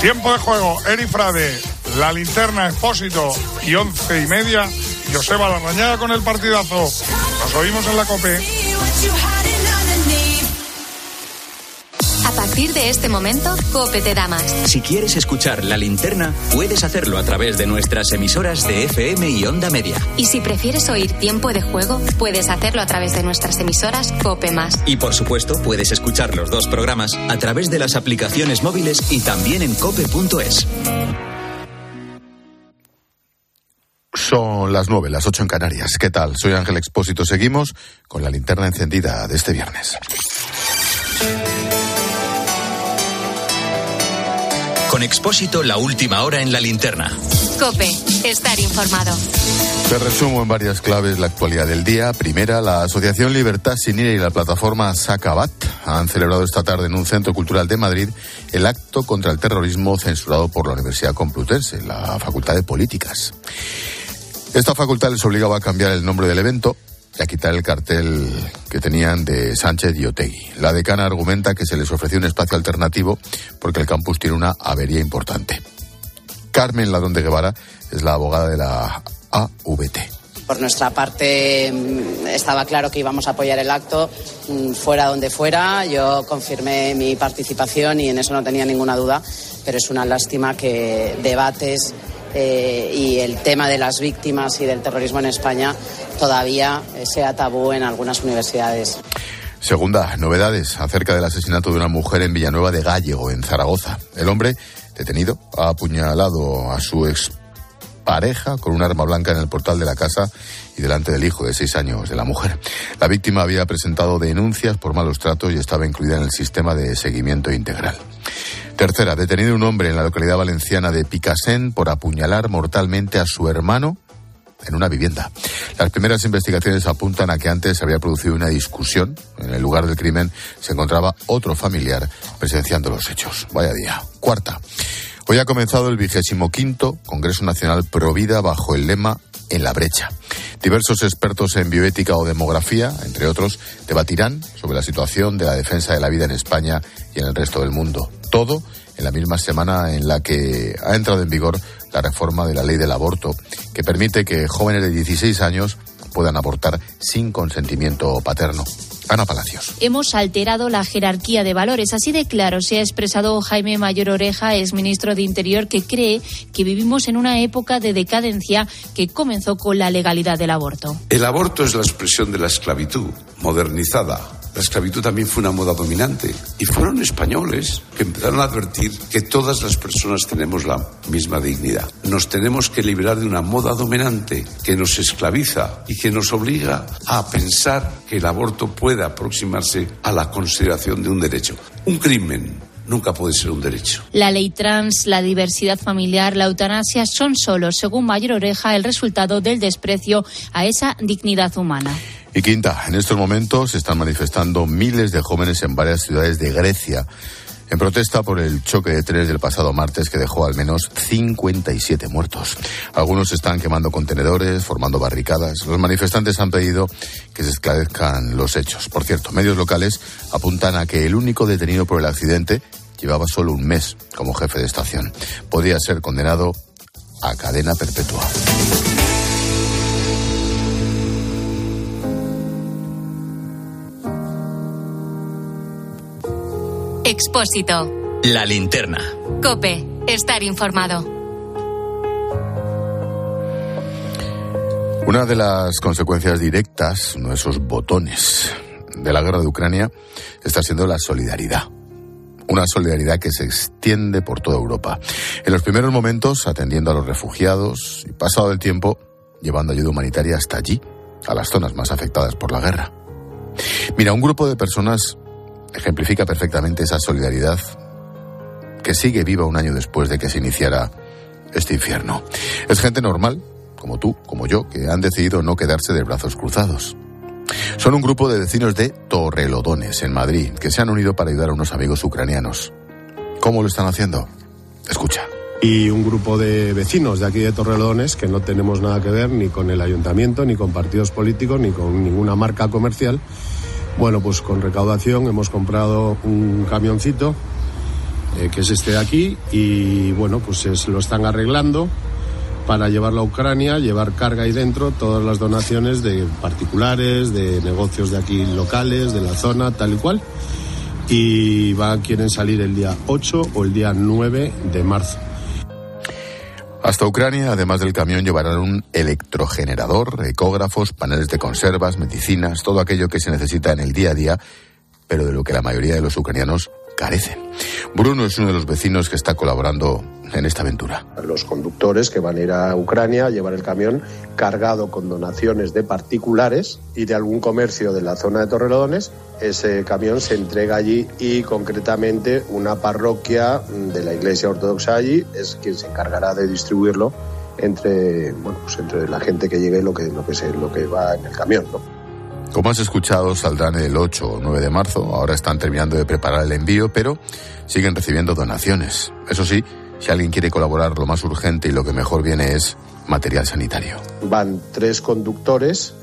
Tiempo de juego, Eri Frade, la linterna Expósito y once y media, Joseba Larrañaga con el partidazo. Nos oímos en la COPE. Partir de este momento, Cope te da más. Si quieres escuchar la linterna, puedes hacerlo a través de nuestras emisoras de FM y Onda Media. Y si prefieres oír tiempo de juego, puedes hacerlo a través de nuestras emisoras Cope Más. Y por supuesto, puedes escuchar los dos programas a través de las aplicaciones móviles y también en cope.es. Son las nueve, las ocho en Canarias. ¿Qué tal? Soy Ángel Expósito. Seguimos con la linterna encendida de este viernes. Con Expósito, la última hora en la linterna. Cope, estar informado. Te resumo en varias claves la actualidad del día. Primera, la Asociación Libertad Sin Ira y la plataforma Sacabat han celebrado esta tarde en un centro cultural de Madrid el acto contra el terrorismo censurado por la Universidad Complutense, la Facultad de Políticas. Esta facultad les obligaba a cambiar el nombre del evento a quitar el cartel que tenían de Sánchez y Otegui. La decana argumenta que se les ofreció un espacio alternativo porque el campus tiene una avería importante. Carmen Ladrón de Guevara es la abogada de la AVT. Por nuestra parte mm, estaba claro que íbamos a apoyar el acto mm, fuera donde fuera. Yo confirmé mi participación y en eso no tenía ninguna duda, pero es una lástima que debates eh, y el tema de las víctimas y del terrorismo en España todavía eh, sea tabú en algunas universidades. Segunda, novedades acerca del asesinato de una mujer en Villanueva de Gallego, en Zaragoza. El hombre, detenido, ha apuñalado a su ex pareja con un arma blanca en el portal de la casa y delante del hijo de seis años de la mujer. La víctima había presentado denuncias por malos tratos y estaba incluida en el sistema de seguimiento integral. Tercera, detenido un hombre en la localidad valenciana de Picasen por apuñalar mortalmente a su hermano en una vivienda. Las primeras investigaciones apuntan a que antes se había producido una discusión. En el lugar del crimen se encontraba otro familiar presenciando los hechos. Vaya día. Cuarta. Hoy ha comenzado el vigésimo quinto Congreso Nacional Provida bajo el lema En la brecha. Diversos expertos en bioética o demografía, entre otros, debatirán sobre la situación de la defensa de la vida en España y en el resto del mundo. Todo en la misma semana en la que ha entrado en vigor la reforma de la ley del aborto, que permite que jóvenes de 16 años puedan abortar sin consentimiento paterno. Ana Palacios. Hemos alterado la jerarquía de valores. Así de claro se ha expresado Jaime Mayor Oreja, es ministro de Interior, que cree que vivimos en una época de decadencia que comenzó con la legalidad del aborto. El aborto es la expresión de la esclavitud modernizada la esclavitud también fue una moda dominante. Y fueron españoles que empezaron a advertir que todas las personas tenemos la misma dignidad. Nos tenemos que liberar de una moda dominante que nos esclaviza y que nos obliga a pensar que el aborto puede aproximarse a la consideración de un derecho. Un crimen nunca puede ser un derecho. La ley trans, la diversidad familiar, la eutanasia son solo, según Mayor Oreja, el resultado del desprecio a esa dignidad humana. Y quinta, en estos momentos se están manifestando miles de jóvenes en varias ciudades de Grecia en protesta por el choque de trenes del pasado martes que dejó al menos 57 muertos. Algunos están quemando contenedores, formando barricadas. Los manifestantes han pedido que se esclarezcan los hechos. Por cierto, medios locales apuntan a que el único detenido por el accidente llevaba solo un mes como jefe de estación. Podría ser condenado a cadena perpetua. Expósito. La linterna. Cope, estar informado. Una de las consecuencias directas, uno de esos botones de la guerra de Ucrania, está siendo la solidaridad. Una solidaridad que se extiende por toda Europa. En los primeros momentos, atendiendo a los refugiados y pasado el tiempo, llevando ayuda humanitaria hasta allí, a las zonas más afectadas por la guerra. Mira, un grupo de personas ejemplifica perfectamente esa solidaridad que sigue viva un año después de que se iniciara este infierno. Es gente normal, como tú, como yo, que han decidido no quedarse de brazos cruzados. Son un grupo de vecinos de Torrelodones, en Madrid, que se han unido para ayudar a unos amigos ucranianos. ¿Cómo lo están haciendo? Escucha. Y un grupo de vecinos de aquí de Torrelodones que no tenemos nada que ver ni con el ayuntamiento, ni con partidos políticos, ni con ninguna marca comercial, bueno, pues con recaudación hemos comprado un camioncito eh, que es este de aquí, y bueno, pues es, lo están arreglando para llevarlo a Ucrania, llevar carga ahí dentro, todas las donaciones de particulares, de negocios de aquí locales, de la zona, tal y cual. Y va, quieren salir el día 8 o el día 9 de marzo. Hasta Ucrania, además del camión, llevarán un electrogenerador, ecógrafos, paneles de conservas, medicinas, todo aquello que se necesita en el día a día, pero de lo que la mayoría de los ucranianos carecen. Bruno es uno de los vecinos que está colaborando en esta aventura. Los conductores que van a ir a Ucrania a llevar el camión cargado con donaciones de particulares y de algún comercio de la zona de Torrelodones, ese camión se entrega allí y concretamente una parroquia de la Iglesia Ortodoxa allí es quien se encargará de distribuirlo entre, bueno, pues entre la gente que llegue lo que, lo que, lo que va en el camión. Como has escuchado, saldrán el 8 o 9 de marzo. Ahora están terminando de preparar el envío, pero siguen recibiendo donaciones. Eso sí, si alguien quiere colaborar, lo más urgente y lo que mejor viene es material sanitario. Van tres conductores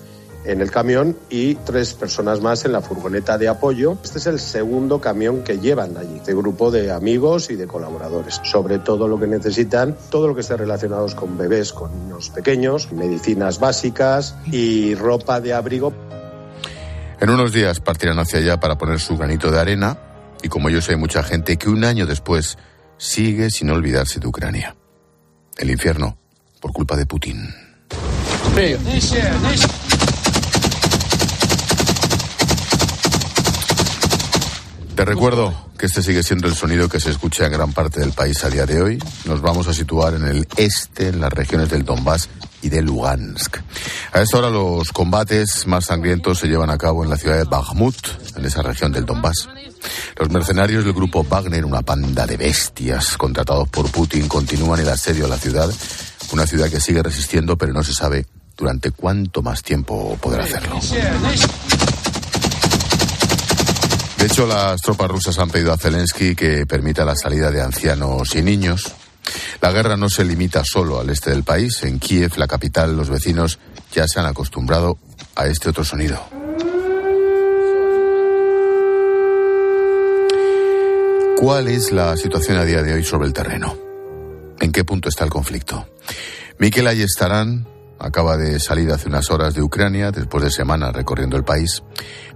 en el camión y tres personas más en la furgoneta de apoyo. Este es el segundo camión que llevan allí, este grupo de amigos y de colaboradores. Sobre todo lo que necesitan, todo lo que esté relacionado con bebés, con niños pequeños, medicinas básicas y ropa de abrigo. En unos días partirán hacia allá para poner su granito de arena y como ellos hay mucha gente que un año después sigue sin olvidarse de Ucrania. El infierno por culpa de Putin. Te recuerdo que este sigue siendo el sonido que se escucha en gran parte del país a día de hoy. Nos vamos a situar en el este, en las regiones del Donbass y de Lugansk. A esta hora los combates más sangrientos se llevan a cabo en la ciudad de Bakhmut, en esa región del Donbass. Los mercenarios del grupo Wagner, una panda de bestias contratados por Putin, continúan el asedio a la ciudad, una ciudad que sigue resistiendo, pero no se sabe durante cuánto más tiempo podrá hacerlo. De hecho, las tropas rusas han pedido a Zelensky que permita la salida de ancianos y niños. La guerra no se limita solo al este del país. En Kiev, la capital, los vecinos ya se han acostumbrado a este otro sonido. ¿Cuál es la situación a día de hoy sobre el terreno? ¿En qué punto está el conflicto? Miquel Ayestarán acaba de salir hace unas horas de Ucrania después de semanas recorriendo el país.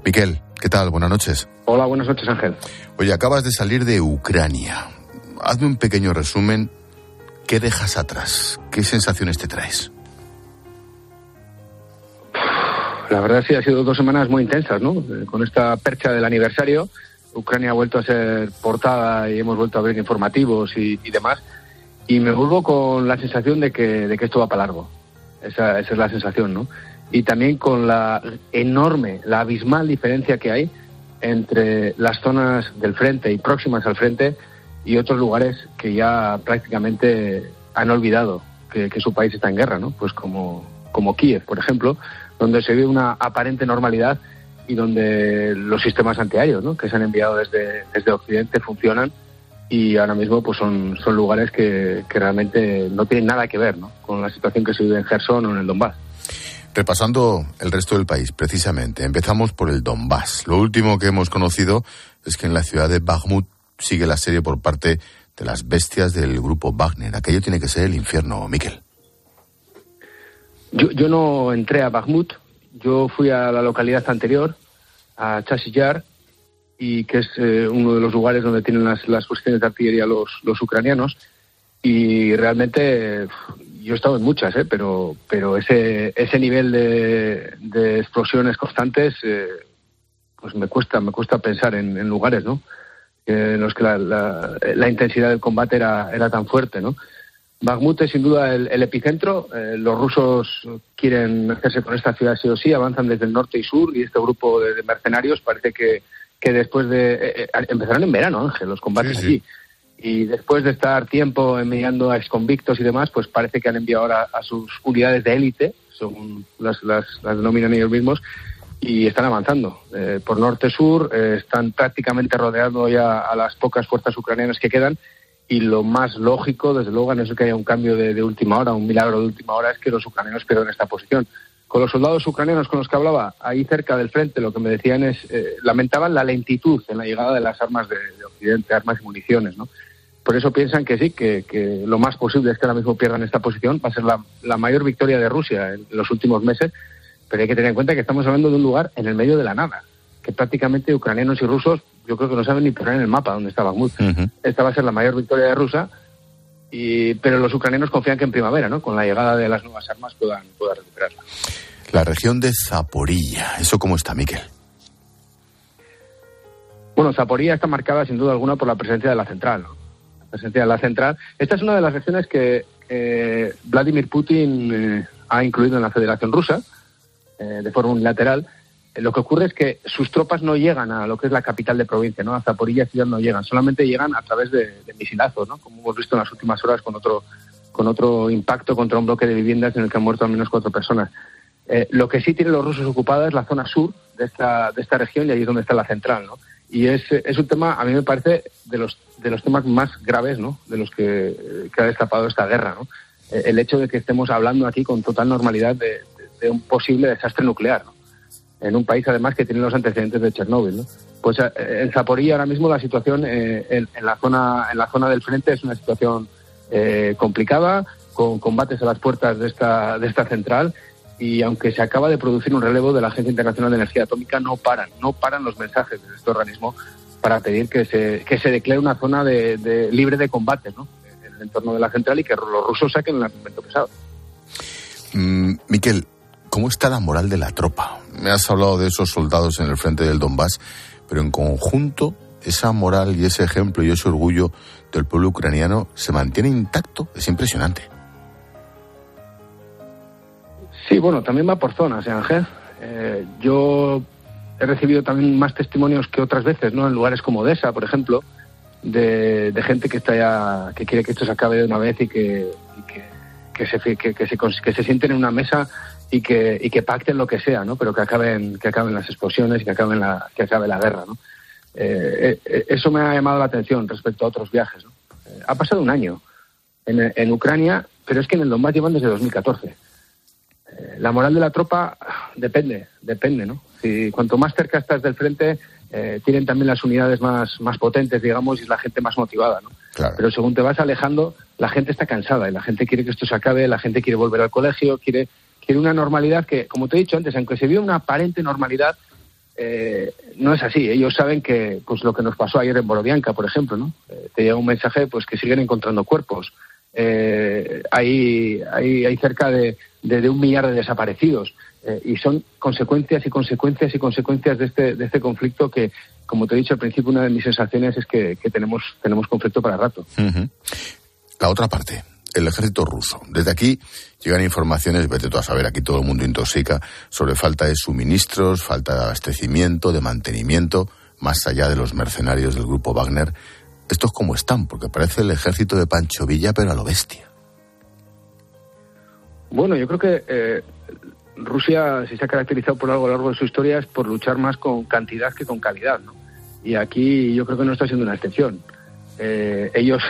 Miquel, ¿qué tal? Buenas noches. Hola, buenas noches, Ángel. Oye, acabas de salir de Ucrania. Hazme un pequeño resumen. ¿Qué dejas atrás? ¿Qué sensaciones te traes? La verdad sí, ha sido dos semanas muy intensas, ¿no? Eh, con esta percha del aniversario, Ucrania ha vuelto a ser portada y hemos vuelto a ver informativos y, y demás. Y me vuelvo con la sensación de que, de que esto va para largo. Esa, esa es la sensación, ¿no? Y también con la enorme, la abismal diferencia que hay entre las zonas del frente y próximas al frente y otros lugares que ya prácticamente han olvidado que, que, su país está en guerra, ¿no? Pues como, como Kiev, por ejemplo, donde se ve una aparente normalidad y donde los sistemas antiaéreos ¿no? que se han enviado desde, desde Occidente funcionan y ahora mismo pues son, son lugares que, que realmente no tienen nada que ver ¿no? con la situación que se vive en Gerson o en el Donbass. Repasando el resto del país, precisamente, empezamos por el Donbass. Lo último que hemos conocido es que en la ciudad de Bakhmut sigue la serie por parte de las bestias del grupo Wagner. Aquello tiene que ser el infierno, Miquel. Yo, yo no entré a Bakhmut, yo fui a la localidad anterior, a Chasillar, y que es eh, uno de los lugares donde tienen las, las cuestiones de artillería los, los ucranianos. Y realmente yo he estado en muchas, ¿eh? pero, pero ese, ese nivel de, de explosiones constantes, eh, pues me cuesta, me cuesta pensar en, en lugares, ¿no? En los que la, la, la, intensidad del combate era, era tan fuerte, ¿no? Bakhmut es sin duda el, el epicentro. Eh, los rusos quieren hacerse con esta ciudad sí o sí, avanzan desde el norte y sur y este grupo de, de mercenarios parece que, que después de... Eh, eh, empezaron en verano, Ángel, los combates sí, sí. allí. Y después de estar tiempo enviando a exconvictos y demás, pues parece que han enviado ahora a sus unidades de élite, según las, las, las denominan ellos mismos, y están avanzando. Eh, por norte-sur eh, están prácticamente rodeando ya a las pocas fuerzas ucranianas que quedan y lo más lógico, desde luego, no es que haya un cambio de, de, última hora, un milagro de última hora, es que los ucranianos pierdan esta posición. con los soldados ucranianos con los que hablaba ahí cerca del frente, lo que me decían es, eh, lamentaban la lentitud en la llegada de las armas de, Occidente, armas y municiones, ¿no? Por eso piensan que sí, que, lo más posible es que ahora mismo pierdan esta posición. Va a ser la, mayor victoria de Rusia en los últimos meses, pero hay que tener en cuenta que estamos hablando de un lugar en el medio de la nada, que prácticamente ucranianos y rusos yo creo que no saben ni poner en el mapa dónde está Bakhmut. Esta va a ser la mayor victoria de Rusia, y, pero los ucranianos confían que en primavera, ¿no? con la llegada de las nuevas armas, puedan, puedan recuperarla. La región de Zaporilla, ¿eso cómo está, Miquel? Bueno, Zaporilla está marcada sin duda alguna por la presencia de la central. La presencia de la central. Esta es una de las regiones que eh, Vladimir Putin eh, ha incluido en la Federación Rusa eh, de forma unilateral. lo que ocurre es que sus tropas no llegan a lo que es la capital de provincia, ¿no? A Zaporilla ciudad no llegan, solamente llegan a través de, de misilazos, ¿no? Como hemos visto en las últimas horas con otro con otro impacto contra un bloque de viviendas en el que han muerto al menos cuatro personas. Eh, lo que sí tienen los rusos ocupada es la zona sur de esta, de esta región y ahí es donde está la central, ¿no? Y es, es un tema, a mí me parece, de los, de los temas más graves, ¿no? De los que, ha destapado esta guerra, ¿no? Eh, el hecho de que estemos hablando aquí con total normalidad de, un posible desastre nuclear. En un país, además, que tiene los antecedentes de Chernóbil. Pues eh, en Zaporilla ahora mismo la situación en, la zona, en la zona del frente es una situación complicada, con combates a las puertas de esta, de esta central y aunque se acaba de producir un relevo de la Agencia Internacional de Energía Atómica, no paran, no paran los mensajes de este organismo para pedir que se, que se declare una zona de, libre de combate ¿no? en el entorno de la central y que los rusos saquen el armamento pesado. Mm, Miquel, ¿cómo está la moral de la tropa? Me has hablado de esos soldados en el frente del Donbass, pero en conjunto esa moral y ese ejemplo y ese orgullo del pueblo ucraniano se mantiene intacto. Es impresionante. Sí, bueno, también va por zonas, ¿eh, Ángel? Eh, yo he recibido también más testimonios que otras veces, ¿no? En lugares como Odessa, por ejemplo, de, gente que está ya, que quiere que esto se acabe de una vez y que, que, se, que, se, que se sienten en una mesa y que, y que pacten lo que sea, ¿no? Pero que acaben, que acaben las explosiones y que acaben la, que acabe la guerra, ¿no? Eh, eh, eso me ha llamado la atención respecto a otros viajes, ¿no? ha pasado un año en, en Ucrania, pero es que en el Donbass llevan desde 2014 la moral de la tropa depende, depende, ¿no? Si cuanto más cerca estás del frente, eh, tienen también las unidades más, más potentes, digamos, y la gente más motivada, ¿no? Pero según te vas alejando, la gente está cansada y la gente quiere que esto se acabe, la gente quiere volver al colegio, quiere, quiere una normalidad que, como te he dicho antes, aunque se vio una aparente normalidad, eh, no es así. Ellos saben que, pues lo que nos pasó ayer en Borodianka, por ejemplo, ¿no? Eh, te llega un mensaje, pues que siguen encontrando cuerpos. hay, hay, hay cerca de, de, un millar de desaparecidos. Eh, y son consecuencias y consecuencias y consecuencias de este, de este conflicto que, como te he dicho al principio, una de mis sensaciones es que, tenemos, tenemos conflicto para rato. La otra parte, el ejército ruso. Desde aquí llegan informaciones, vete tú a saber, aquí todo el mundo intoxica, sobre falta de suministros, falta de abastecimiento, de mantenimiento, más allá de los mercenarios del grupo Wagner. Estos cómo están, porque parece el ejército de Pancho Villa, pero a lo bestia. Bueno, yo creo que eh, Rusia, si se ha caracterizado por algo a lo largo de su historia, es por luchar más con cantidad que con calidad. ¿no? Y aquí yo creo que no está siendo una excepción. Eh, ellos,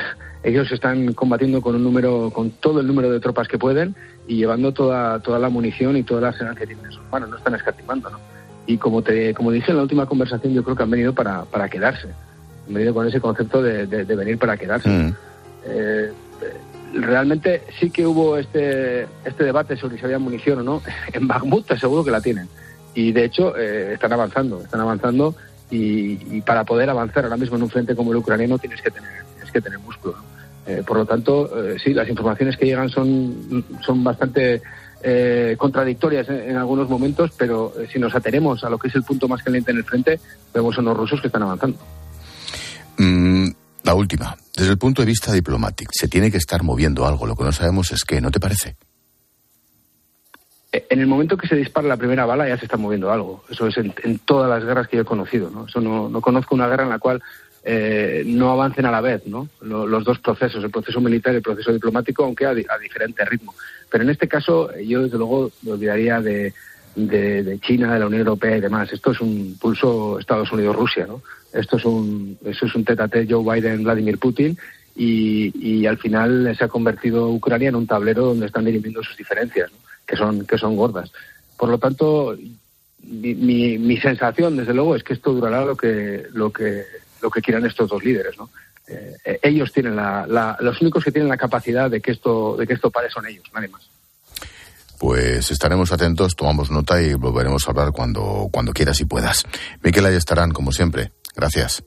ellos están combatiendo con un número, con todo el número de tropas que pueden y llevando toda, toda la munición y toda la arsenal que tienen en sus manos. No están escatimando. ¿no? Y como, te, como dije en la última conversación, yo creo que han venido para, para quedarse. Han venido con ese concepto de, de, venir para quedarse. Mm. Eh, realmente sí que hubo este, este debate sobre si había munición o no. En Bakhmut seguro que la tienen. Y de hecho eh, están avanzando, están avanzando y, para poder avanzar ahora mismo en un frente como el ucraniano tienes que tener, tienes que tener músculo. Eh, por lo tanto, eh, sí, las informaciones que llegan son, son bastante contradictorias en, algunos momentos, pero si nos atenemos a lo que es el punto más caliente en el frente, vemos a los rusos que están avanzando. Mm, la última, desde el punto de vista diplomático, se tiene que estar moviendo algo. Lo que no sabemos es qué, ¿no te parece? En el momento que se dispara la primera bala ya se está moviendo algo. Eso es en, todas las guerras que yo he conocido. ¿no? Eso no, conozco una guerra en la cual eh, no avancen a la vez ¿no? los dos procesos, el proceso militar y el proceso diplomático, aunque a, diferente ritmo. Pero en este caso yo desde luego me olvidaría de, China, de la Unión Europea y demás. Esto es un pulso Estados Unidos-Rusia, ¿no? Esto es un, eso es un tete Joe Biden-Vladimir Putin y, al final se ha convertido Ucrania en un tablero donde están dirimiendo sus diferencias, que, son, que son gordas. Por lo tanto, mi, mi, sensación, desde luego, es que esto durará lo que, lo que, lo que quieran estos dos líderes, ¿no? Eh, ellos tienen la, los únicos que tienen la capacidad de que esto, de que esto pare son ellos, nadie más. Pues estaremos atentos, tomamos nota y volveremos a hablar cuando, cuando quieras y puedas. Miquel, ahí estarán, como siempre. Gracias.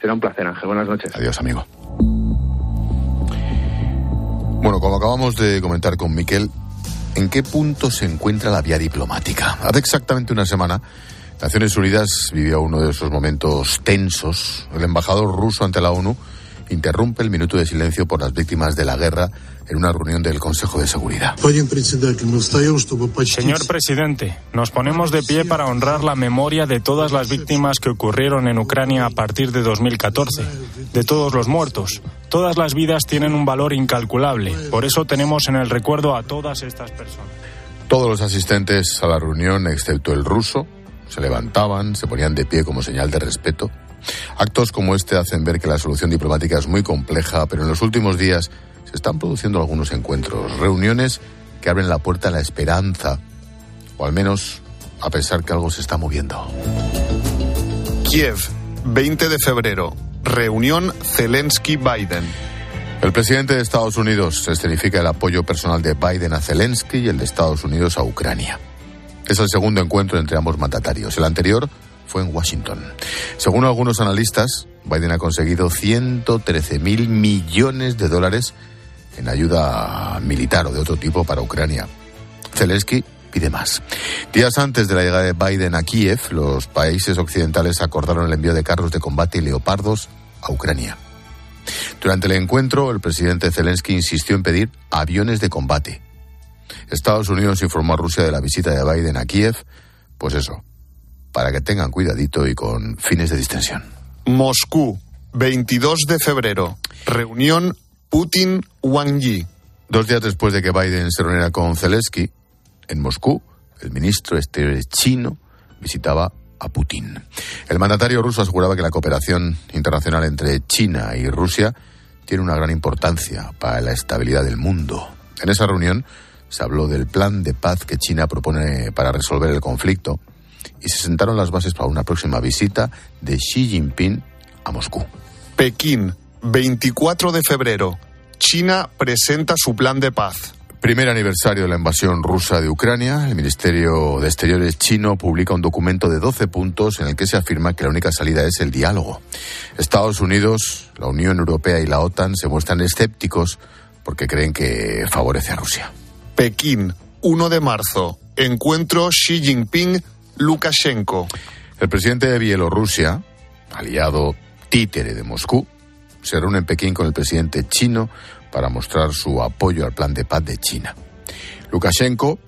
Será un placer, Ángel. Buenas noches. Adiós, amigo. Bueno, como acabamos de comentar con Miquel, ¿en qué punto se encuentra la vía diplomática? Hace exactamente una semana, Naciones Unidas vivió uno de esos momentos tensos. El embajador ruso ante la ONU interrumpe el minuto de silencio por las víctimas de la guerra en una reunión del Consejo de Seguridad. Señor presidente, nos ponemos de pie para honrar la memoria de todas las víctimas que ocurrieron en Ucrania a partir de 2014, de todos los muertos. Todas las vidas tienen un valor incalculable, por eso tenemos en el recuerdo a todas estas personas. Todos los asistentes a la reunión, excepto el ruso, se levantaban, se ponían de pie como señal de respeto. Actos como este hacen ver que la solución diplomática es muy compleja, pero en los últimos días se están produciendo algunos encuentros, reuniones que abren la puerta a la esperanza, o al menos a pensar que algo se está moviendo. Kiev, 20 de febrero, reunión Zelensky-Biden. El presidente de Estados Unidos escenifica el apoyo personal de Biden a Zelensky y el de Estados Unidos a Ucrania. Es el segundo encuentro entre ambos mandatarios. El anterior fue en Washington. Según algunos analistas, Biden ha conseguido 113 mil millones de dólares en ayuda militar o de otro tipo para Ucrania. Zelensky pide más. Días antes de la llegada de Biden a Kiev, los países occidentales acordaron el envío de carros de combate y leopardos a Ucrania. Durante el encuentro, el presidente Zelensky insistió en pedir aviones de combate. Estados Unidos informó a Rusia de la visita de Biden a Kiev, pues eso, para que tengan cuidadito y con fines de distensión. Moscú, 22 de febrero, reunión Putin-Wang Yi. Dos días después de que Biden se reuniera con Zelensky, en Moscú, el ministro exterior chino visitaba a Putin. El mandatario ruso aseguraba que la cooperación internacional entre China y Rusia tiene una gran importancia para la estabilidad del mundo. En esa reunión se habló del plan de paz que China propone para resolver el conflicto y se sentaron las bases para una próxima visita de Xi Jinping a Moscú. Pekín, 24 de febrero. China presenta su plan de paz. Primer aniversario de la invasión rusa de Ucrania, el Ministerio de Exteriores chino publica un documento de 12 puntos en el que se afirma que la única salida es el diálogo. Estados Unidos, la Unión Europea y la OTAN se muestran escépticos porque creen que favorece a Rusia. Pekín, 1 de marzo. Encuentro Xi Jinping-Lukashenko. El presidente de Bielorrusia, aliado títere de Moscú, se reúne en Pekín con el presidente chino para mostrar su apoyo al plan de paz de China. Lukashenko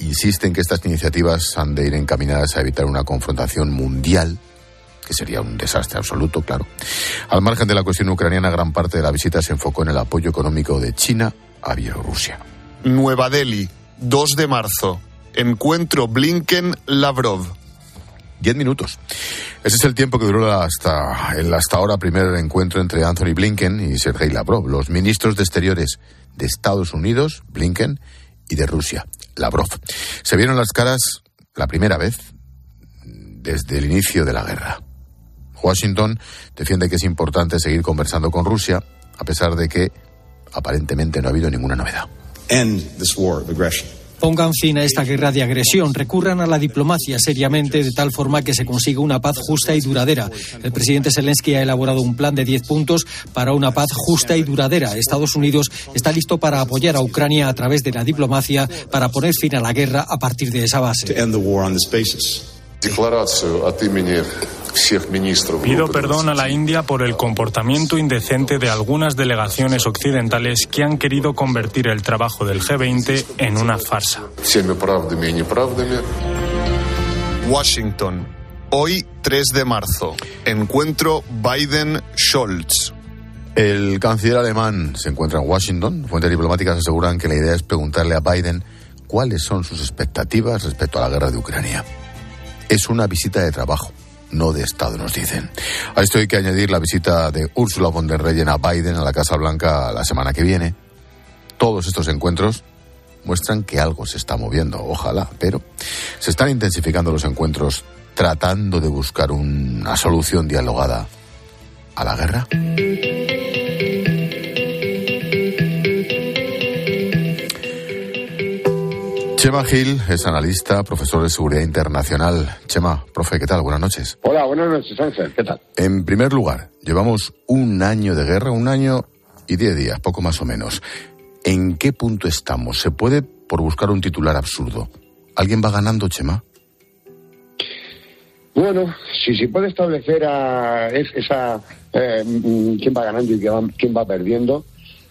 insiste en que estas iniciativas han de ir encaminadas a evitar una confrontación mundial, que sería un desastre absoluto, claro. Al margen de la cuestión ucraniana, gran parte de la visita se enfocó en el apoyo económico de China a Bielorrusia. Nueva Delhi, 2 de marzo. Encuentro Blinken-Lavrov. Diez minutos. Ese es el tiempo que duró hasta el hasta ahora primer encuentro entre Anthony Blinken y Sergei Lavrov, los ministros de Exteriores de Estados Unidos, Blinken, y de Rusia, Lavrov. Se vieron las caras la primera vez desde el inicio de la guerra. Washington defiende que es importante seguir conversando con Rusia, a pesar de que aparentemente no ha habido ninguna novedad. Pongan fin a esta guerra de agresión, recurran a la diplomacia seriamente de tal forma que se consiga una paz justa y duradera. El presidente Zelensky ha elaborado un plan de 10 puntos para una paz justa y duradera. Estados Unidos está listo para apoyar a Ucrania a través de la diplomacia para poner fin a la guerra a partir de esa base. Pido perdón a la India por el comportamiento indecente de algunas delegaciones occidentales que han querido convertir el trabajo del G20 en una farsa. Washington, hoy 3 de marzo. Encuentro Biden-Scholz. El canciller alemán se encuentra en Washington. Fuentes diplomáticas aseguran que la idea es preguntarle a Biden cuáles son sus expectativas respecto a la guerra de Ucrania. Es una visita de trabajo no de Estado, nos dicen. A esto hay que añadir la visita de Ursula von der Leyen a Biden a la Casa Blanca la semana que viene. Todos estos encuentros muestran que algo se está moviendo, ojalá, pero se están intensificando los encuentros tratando de buscar una solución dialogada a la guerra. Chema Gil es analista, profesor de seguridad internacional. Chema, profe, ¿qué tal? Buenas noches. Hola, buenas noches, Ángel. ¿Qué tal? En primer lugar, llevamos un año de guerra, un año y diez días, poco más o menos. ¿En qué punto estamos? ¿Se puede, por buscar un titular absurdo, alguien va ganando, Chema? Bueno, si se puede establecer a esa eh, mm, quién va ganando y quién va, perdiendo,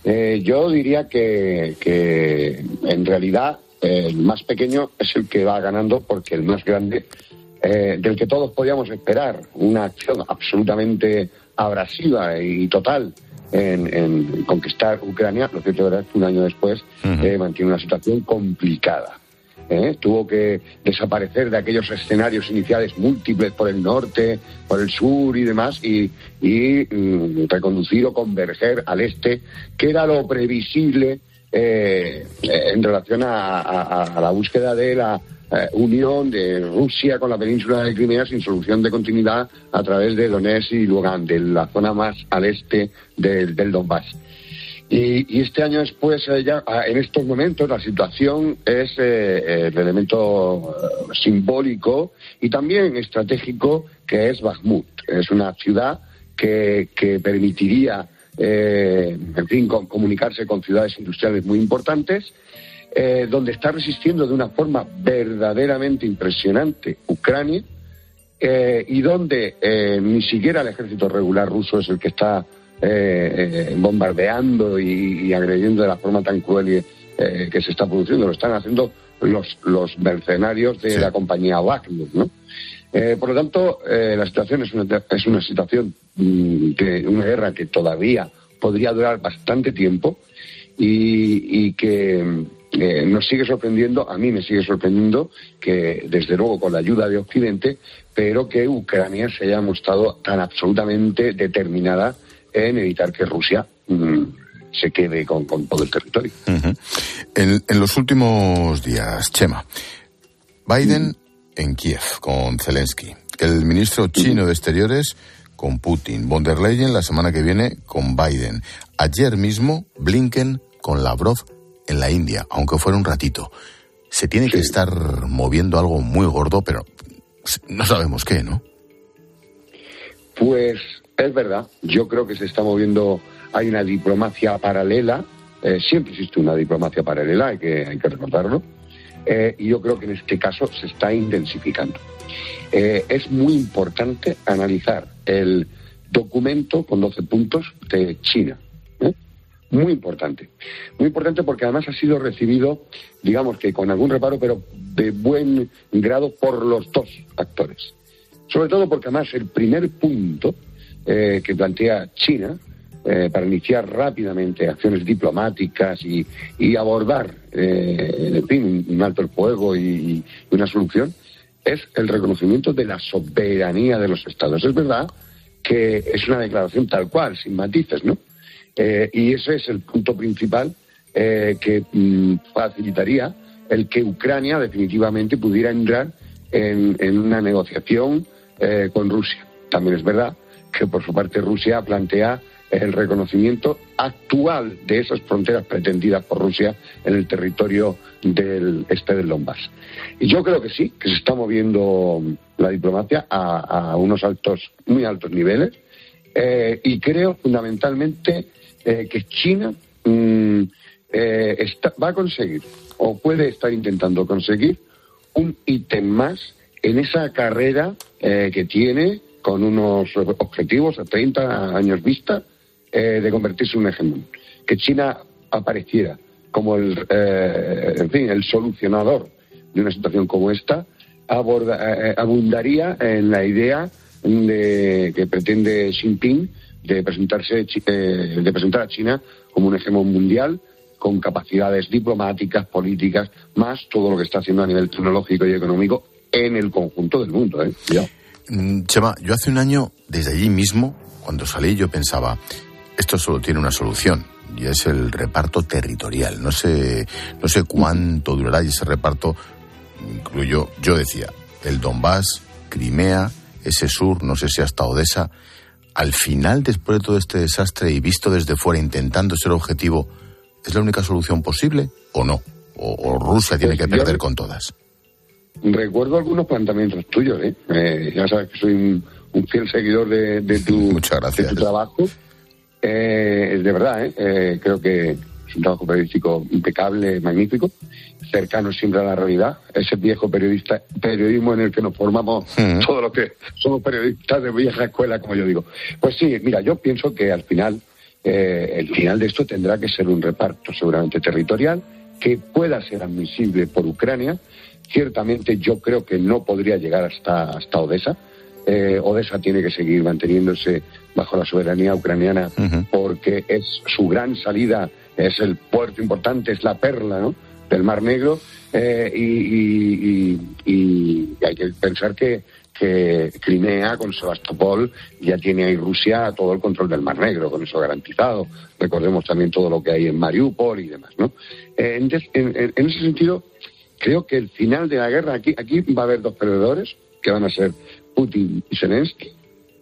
eh, yo diría que, que en realidad el más pequeño es el que va ganando porque el más grande, eh, del que todos podíamos esperar, una acción absolutamente abrasiva y total en, conquistar Ucrania, lo cierto es que un año después eh, mantiene una situación complicada. ¿eh? Tuvo que desaparecer de aquellos escenarios iniciales múltiples por el norte, por el sur y demás, y, mm, reconducir o converger al este, que era lo previsible eh, en relación a, la búsqueda de la eh, unión de Rusia con la península de Crimea sin solución de continuidad a través de Donetsk y Lugansk, de la zona más al este del, Donbass. Y, este año después, eh, ya, ah, en estos momentos, la situación es el elemento simbólico y también estratégico que es Bakhmut. Es una ciudad que permitiría eh, en fin, con, comunicarse con ciudades industriales muy importantes, eh, donde está resistiendo de una forma verdaderamente impresionante Ucrania, eh, y donde ni siquiera el ejército regular ruso es el que está bombardeando y, agrediendo de la forma tan cruel que se está produciendo, lo están haciendo los, los mercenarios de la compañía Wagner, ¿no? Eh, por lo tanto, eh, la situación es una, es una situación mm, de una guerra que todavía podría durar bastante tiempo y, que eh, nos sigue sorprendiendo, a mí me sigue sorprendiendo que, desde luego, con la ayuda de Occidente, pero que Ucrania se haya mostrado tan absolutamente determinada en evitar que Rusia mm, se quede con, todo el territorio. en, en, los últimos días, Chema, Biden en Kiev con Zelensky. El ministro chino de Exteriores con Putin. Von der Leyen la semana que viene con Biden. Ayer mismo Blinken con Lavrov en la India, aunque fuera un ratito. Se tiene que estar moviendo algo muy gordo, pero no sabemos qué, ¿no? Pues es verdad. Yo creo que se está moviendo. Hay una diplomacia paralela. Eh, siempre existe una diplomacia paralela, hay que, hay que recordarlo eh, y yo creo que en este caso se está intensificando. Eh, es muy importante analizar el documento con 12 puntos de China. ¿eh? Muy importante. Muy importante porque además ha sido recibido, digamos que con algún reparo, pero de buen grado por los dos actores. Sobre todo porque además el primer punto que plantea China eh, para iniciar rápidamente acciones diplomáticas y, abordar, eh, en fin, un alto el fuego y, una solución, es el reconocimiento de la soberanía de los estados. Es verdad que es una declaración tal cual, sin matices, ¿no? Eh, y ese es el punto principal que mm, facilitaría el que Ucrania definitivamente pudiera entrar en, en una negociación con Rusia. También es verdad que por su parte Rusia plantea el reconocimiento actual de esas fronteras pretendidas por Rusia en el territorio del este del Donbass. Y yo creo que sí, que se está moviendo la diplomacia a, unos altos, muy altos niveles, eh, y creo fundamentalmente eh, que China mm, eh, va a conseguir, o puede estar intentando conseguir, un ítem más en esa carrera que tiene con unos objetivos a 30 años vista eh, de convertirse en un hegemón. Que China apareciera como el, eh, en fin, el solucionador de una situación como esta, eh, abundaría en la idea de, que pretende Xi Jinping de, presentarse, de presentar a China como un hegemón mundial con capacidades diplomáticas, políticas, más todo lo que está haciendo a nivel tecnológico y económico en el conjunto del mundo. Mm, Chema, yo hace un año, desde allí mismo, cuando salí, yo pensaba, esto solo tiene una solución y es el reparto territorial. No sé, no sé cuánto durará y ese reparto incluyo, yo decía, el Donbass, Crimea, ese sur, no sé si hasta Odessa. Al final, después de todo este desastre y visto desde fuera intentando ser objetivo, ¿es la única solución posible o no? ¿O, Rusia tiene que perder con todas? Recuerdo algunos planteamientos tuyos, ¿eh? eh ya sabes que soy un, fiel seguidor de, tu, Muchas gracias. de tu trabajo. Eh, de verdad, ¿eh? ¿eh? creo que es un trabajo periodístico impecable, magnífico, cercano siempre a la realidad. Ese viejo periodista, periodismo en el que nos formamos todos los que somos periodistas de vieja escuela, como yo digo. Pues sí, mira, yo pienso que al final, eh, el final de esto tendrá que ser un reparto seguramente territorial que pueda ser admisible por Ucrania. Ciertamente yo creo que no podría llegar hasta, hasta Odessa. Eh, Odessa tiene que seguir manteniéndose bajo la soberanía ucraniana porque es su gran salida es el puerto importante, es la perla del Mar Negro, eh, y, hay que pensar que, que Crimea con Sebastopol ya tiene ahí Rusia todo el control del Mar Negro, con eso garantizado. Recordemos también todo lo que hay en Mariupol y demás. ¿no? Eh, en, ese sentido, creo que el final de la guerra, aquí, aquí va a haber dos perdedores, que van a ser Putin y Zelensky.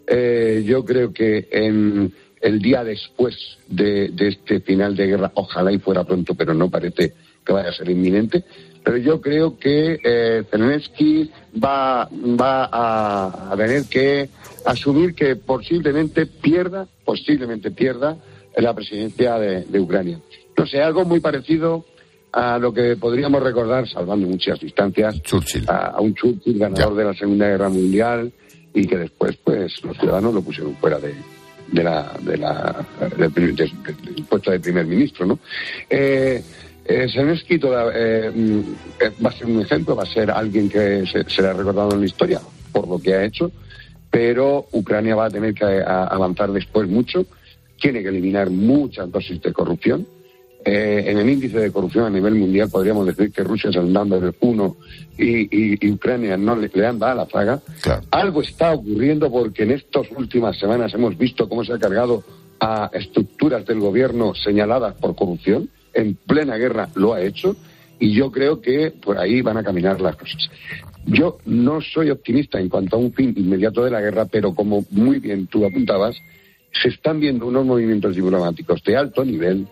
Eh, yo creo que en el día después de, este final de guerra, ojalá y fuera pronto, pero no parece que vaya a ser inminente. Pero yo creo que eh, Zelensky va, a, tener que asumir que posiblemente pierda, posiblemente pierda la presidencia de, Ucrania. No sé, algo muy parecido a lo que podríamos recordar, salvando muchas distancias, A, un Churchill ganador de la Segunda Guerra Mundial y que después pues los ciudadanos lo pusieron fuera de, de la, de la, del, puesto de primer ministro, ¿no? Eh, eh Zelensky eh, mm, eh, va a ser un ejemplo, va a ser alguien que se, será recordado en la historia por lo que ha hecho, pero Ucrania va a tener que avanzar después mucho, tiene que eliminar muchas dosis de corrupción, eh, en el índice de corrupción a nivel mundial podríamos decir que Rusia es el number uno y, y, Ucrania no le, han dado la zaga. Algo está ocurriendo porque en estas últimas semanas hemos visto cómo se ha cargado a estructuras del gobierno señaladas por corrupción. En plena guerra lo ha hecho y yo creo que por ahí van a caminar las cosas. Yo no soy optimista en cuanto a un fin inmediato de la guerra, pero como muy bien tú apuntabas, se están viendo unos movimientos diplomáticos de alto nivel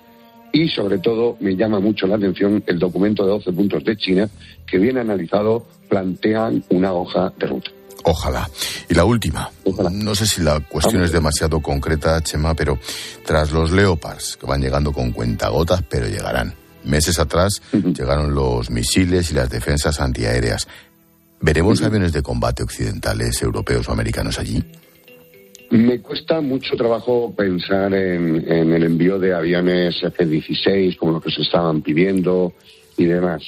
y sobre todo me llama mucho la atención el documento de 12 puntos de China que bien analizado plantean una hoja de ruta. Ojalá. Y la última. No sé si la cuestión es demasiado concreta, Chema, pero tras los Leopards, que van llegando con cuentagotas, pero llegarán. Meses atrás llegaron los misiles y las defensas antiaéreas. ¿Veremos aviones de combate occidentales, europeos o americanos allí? Me cuesta mucho trabajo pensar en, el envío de aviones F-16 como los que se estaban pidiendo y demás.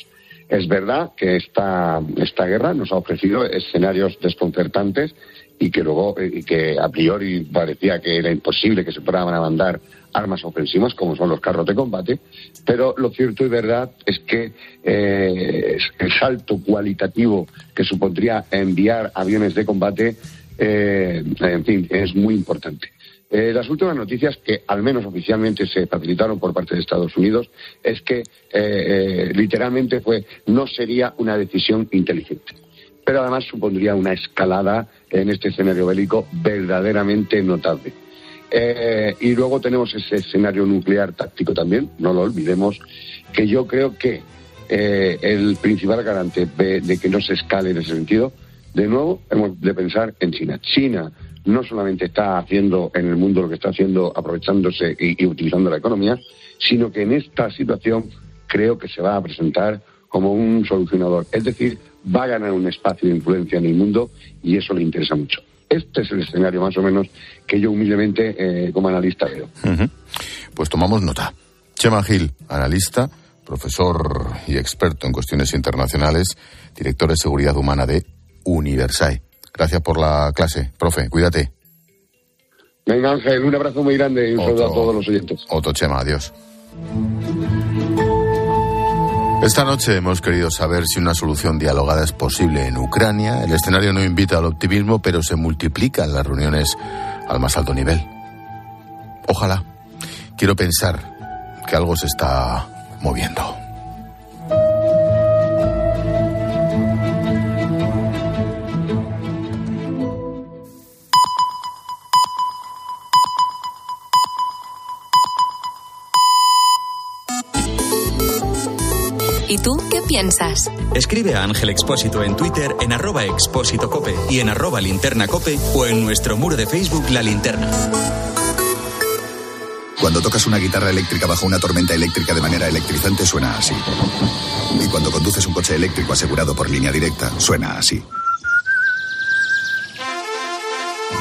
Es verdad que esta, esta guerra nos ha ofrecido escenarios desconcertantes y que luego, y que a priori parecía que era imposible que se fueran a mandar armas ofensivas como son los carros de combate, pero lo cierto y verdad es que eh, el salto cualitativo que supondría enviar aviones de combate eh, en fin, es muy importante. Eh, las últimas noticias que al menos oficialmente se facilitaron por parte de Estados Unidos es que eh, literalmente fue no sería una decisión inteligente, pero además supondría una escalada en este escenario bélico verdaderamente notable. y luego tenemos ese escenario nuclear táctico también, no lo olvidemos, que yo creo que el principal garante de que no se escale en ese sentido de nuevo, hemos de pensar en China. China no solamente está haciendo en el mundo lo que está haciendo, aprovechándose y, utilizando la economía, sino que en esta situación creo que se va a presentar como un solucionador. Es decir, va a ganar un espacio de influencia en el mundo y eso le interesa mucho. Este es el escenario más o menos que yo humildemente eh, como analista veo. Pues tomamos nota. Chema Gil, analista, profesor y experto en cuestiones internacionales, director de seguridad humana de Universal. Gracias por la clase, profe, cuídate. Venga Ángel, un abrazo muy grande y un saludo a todos los oyentes. Otro Chema, adiós. Esta noche hemos querido saber si una solución dialogada es posible en Ucrania. El escenario no invita al optimismo, pero se multiplican las reuniones al más alto nivel. Ojalá. quiero pensar que algo se está moviendo. ¿Y tú qué piensas? Escribe a Ángel Expósito en Twitter en arroba expósito cope y en arroba linterna cope o en nuestro muro de Facebook La Linterna. Cuando tocas una guitarra eléctrica bajo una tormenta eléctrica de manera electrizante suena así. Y cuando conduces un coche eléctrico asegurado por línea directa, suena así.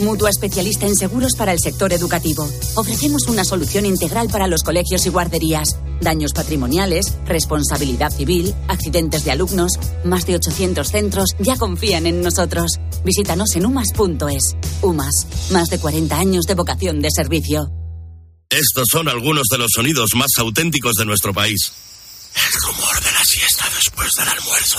mutua especialista en seguros para el sector educativo. Ofrecemos una solución integral para los colegios y guarderías. Daños patrimoniales, responsabilidad civil, accidentes de alumnos. Más de 800 centros ya confían en nosotros. Visítanos en umas.es. UMAS, más de 40 años de vocación de servicio. Estos son algunos de los sonidos más auténticos de nuestro país. El rumor de la siesta después del almuerzo.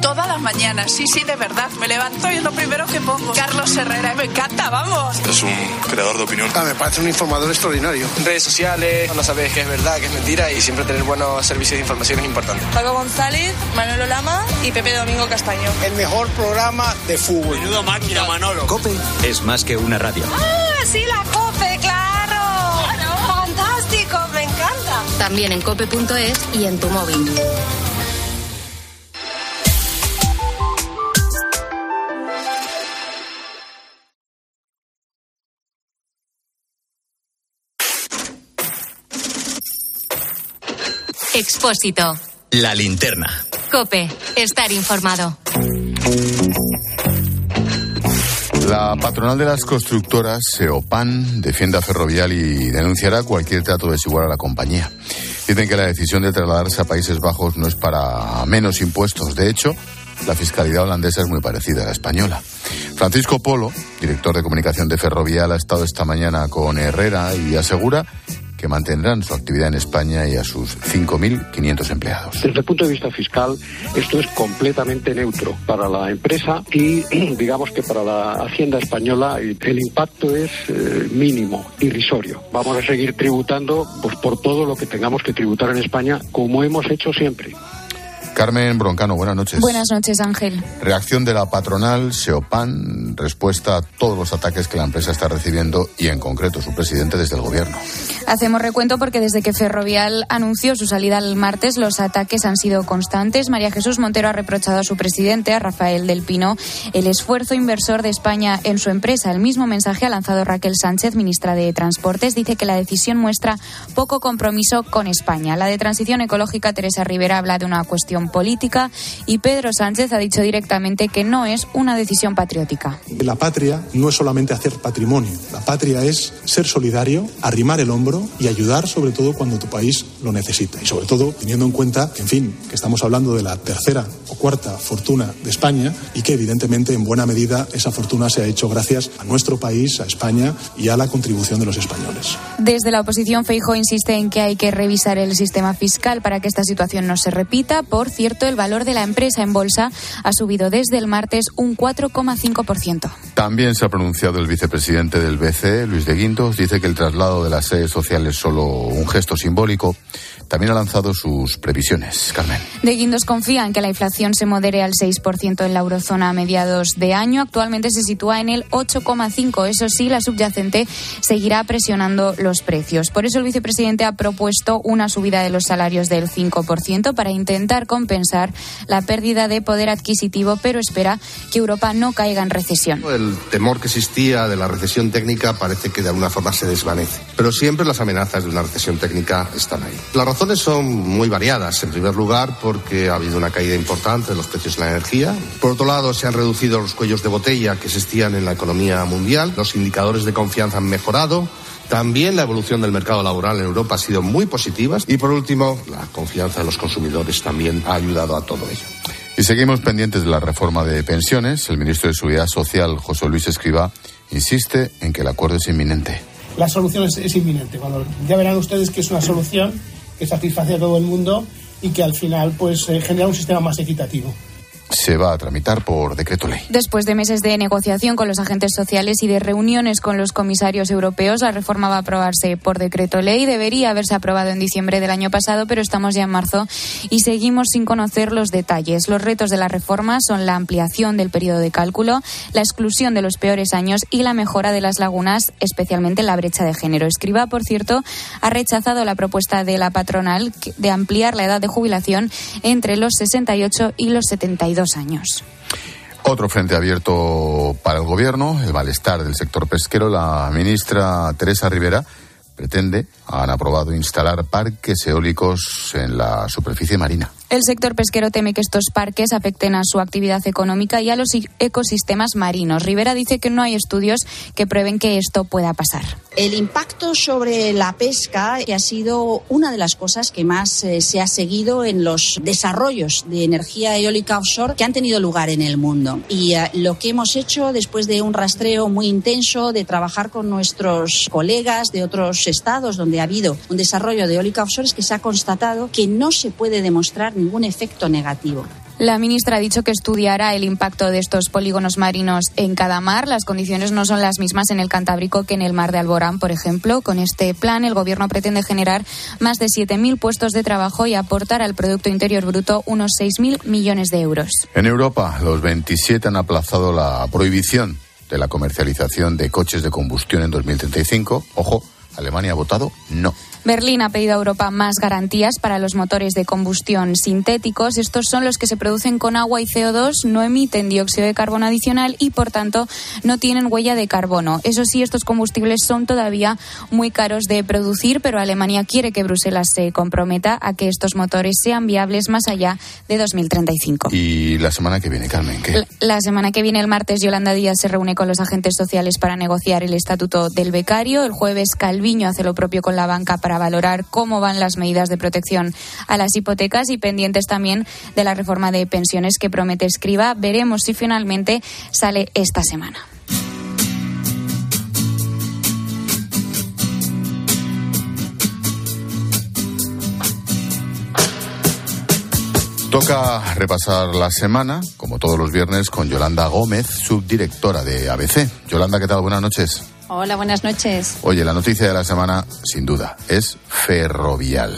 Todas las mañanas, sí, sí, de verdad. Me levanto y es lo primero que pongo. Carlos Herrera, me encanta, vamos. Es un creador de opinión. Ah, me parece un informador extraordinario. En redes sociales, no sabes qué es verdad, qué es mentira y siempre tener buenos servicios de información es importante. Paco González, Manolo Lama y Pepe Domingo Castaño. El mejor programa de fútbol. Menudo máquina, Manolo. Cope es más que una radio. ¡Ah, sí, la Cope, claro! claro. ¡Fantástico, me encanta! También en cope.es y en tu móvil. Expósito. La linterna. Cope. Estar informado. La patronal de las constructoras, Seopan, defiende a Ferrovial y denunciará cualquier trato desigual a la compañía. Dicen que la decisión de trasladarse a Países Bajos no es para menos impuestos. De hecho, la fiscalidad holandesa es muy parecida a la española. Francisco Polo, director de comunicación de Ferrovial, ha estado esta mañana con Herrera y asegura que mantendrán su actividad en España y a sus 5.500 empleados. Desde el punto de vista fiscal, esto es completamente neutro para la empresa y digamos que para la Hacienda española el impacto es eh, mínimo, irrisorio. Vamos a seguir tributando pues, por todo lo que tengamos que tributar en España, como hemos hecho siempre. Carmen Broncano, buenas noches. Buenas noches, Ángel. Reacción de la patronal Seopan, respuesta a todos los ataques que la empresa está recibiendo y en concreto su presidente desde el gobierno. Hacemos recuento porque desde que Ferrovial anunció su salida el martes, los ataques han sido constantes. María Jesús Montero ha reprochado a su presidente, a Rafael del Pino, el esfuerzo inversor de España en su empresa. El mismo mensaje ha lanzado Raquel Sánchez, ministra de Transportes. Dice que la decisión muestra poco compromiso con España. La de Transición Ecológica, Teresa Rivera, habla de una cuestión política y Pedro Sánchez ha dicho directamente que no es una decisión patriótica. La patria no es solamente hacer patrimonio, la patria es ser solidario, arrimar el hombro y ayudar sobre todo cuando tu país lo necesita. Y sobre todo teniendo en cuenta en fin, que estamos hablando de la tercera o cuarta fortuna de España y que evidentemente en buena medida esa fortuna se ha hecho gracias a nuestro país, a España y a la contribución de los españoles. Desde la oposición, Feijo insiste en que hay que revisar el sistema fiscal para que esta situación no se repita. Por cierto, el valor de la empresa en bolsa ha subido desde el martes un 4,5%. También se ha pronunciado el vicepresidente del BCE, Luis de Guindos. Dice que el traslado de las sedes sociales es solo un gesto simbólico. También ha lanzado sus previsiones. Carmen. De Guindos confía en que la inflación se modere al 6% en la eurozona a mediados de año. Actualmente se sitúa en el 8,5%. Eso sí, la subyacente seguirá presionando los precios. Por eso el vicepresidente ha propuesto una subida de los salarios del 5% para intentar compensar la pérdida de poder adquisitivo, pero espera que Europa no caiga en recesión. El temor que existía de la recesión técnica parece que de alguna forma se desvanece, pero siempre las amenazas de una recesión técnica están ahí. La razones son muy variadas. En primer lugar, porque ha habido una caída importante de los precios de la energía. Por otro lado, se han reducido los cuellos de botella que existían en la economía mundial. Los indicadores de confianza han mejorado. También la evolución del mercado laboral en Europa ha sido muy positiva. Y por último, la confianza de los consumidores también ha ayudado a todo ello. Y seguimos pendientes de la reforma de pensiones. El ministro de Seguridad Social, José Luis Escriba, insiste en que el acuerdo es inminente. La solución es, es inminente. ya verán ustedes que es una solución que satisface a todo el mundo y que al final pues eh, genera un sistema más equitativo se va a tramitar por decreto ley. Después de meses de negociación con los agentes sociales y de reuniones con los comisarios europeos, la reforma va a aprobarse por decreto ley. Debería haberse aprobado en diciembre del año pasado, pero estamos ya en marzo y seguimos sin conocer los detalles. Los retos de la reforma son la ampliación del periodo de cálculo, la exclusión de los peores años y la mejora de las lagunas, especialmente la brecha de género. Escriba, por cierto, ha rechazado la propuesta de la patronal de ampliar la edad de jubilación entre los 68 y los 72 años. Otro frente abierto para el gobierno, el malestar del sector pesquero. La ministra Teresa Rivera pretende, han aprobado instalar parques eólicos en la superficie marina. El sector pesquero teme que estos parques afecten a su actividad económica y a los ecosistemas marinos. Rivera dice que no hay estudios que prueben que esto pueda pasar. El impacto sobre la pesca ha sido una de las cosas que más eh, se ha seguido en los desarrollos de energía eólica offshore que han tenido lugar en el mundo. Y eh, lo que hemos hecho después de un rastreo muy intenso, de trabajar con nuestros colegas de otros estados donde ha habido un desarrollo de eólica offshore, es que se ha constatado que no se puede demostrar ningún efecto negativo. La ministra ha dicho que estudiará el impacto de estos polígonos marinos en cada mar. Las condiciones no son las mismas en el Cantábrico que en el mar de Alborán, por ejemplo. Con este plan, el Gobierno pretende generar más de 7.000 puestos de trabajo y aportar al Producto Interior Bruto unos 6.000 millones de euros. En Europa, los 27 han aplazado la prohibición de la comercialización de coches de combustión en 2035. Ojo, Alemania ha votado no. Berlín ha pedido a Europa más garantías para los motores de combustión sintéticos. Estos son los que se producen con agua y CO2, no emiten dióxido de carbono adicional y, por tanto, no tienen huella de carbono. Eso sí, estos combustibles son todavía muy caros de producir, pero Alemania quiere que Bruselas se comprometa a que estos motores sean viables más allá de 2035. ¿Y la semana que viene, Carmen? ¿qué? La, semana que viene, el martes, Yolanda Díaz se reúne con los agentes sociales para negociar el estatuto del becario. El jueves, Calviño hace lo propio con la banca para valorar cómo van las medidas de protección a las hipotecas y pendientes también de la reforma de pensiones que promete Escriba. Veremos si finalmente sale esta semana. Toca repasar la semana, como todos los viernes, con Yolanda Gómez, subdirectora de ABC. Yolanda, ¿qué tal? Buenas noches. Hola, buenas noches. Oye, la noticia de la semana, sin duda, es ferrovial.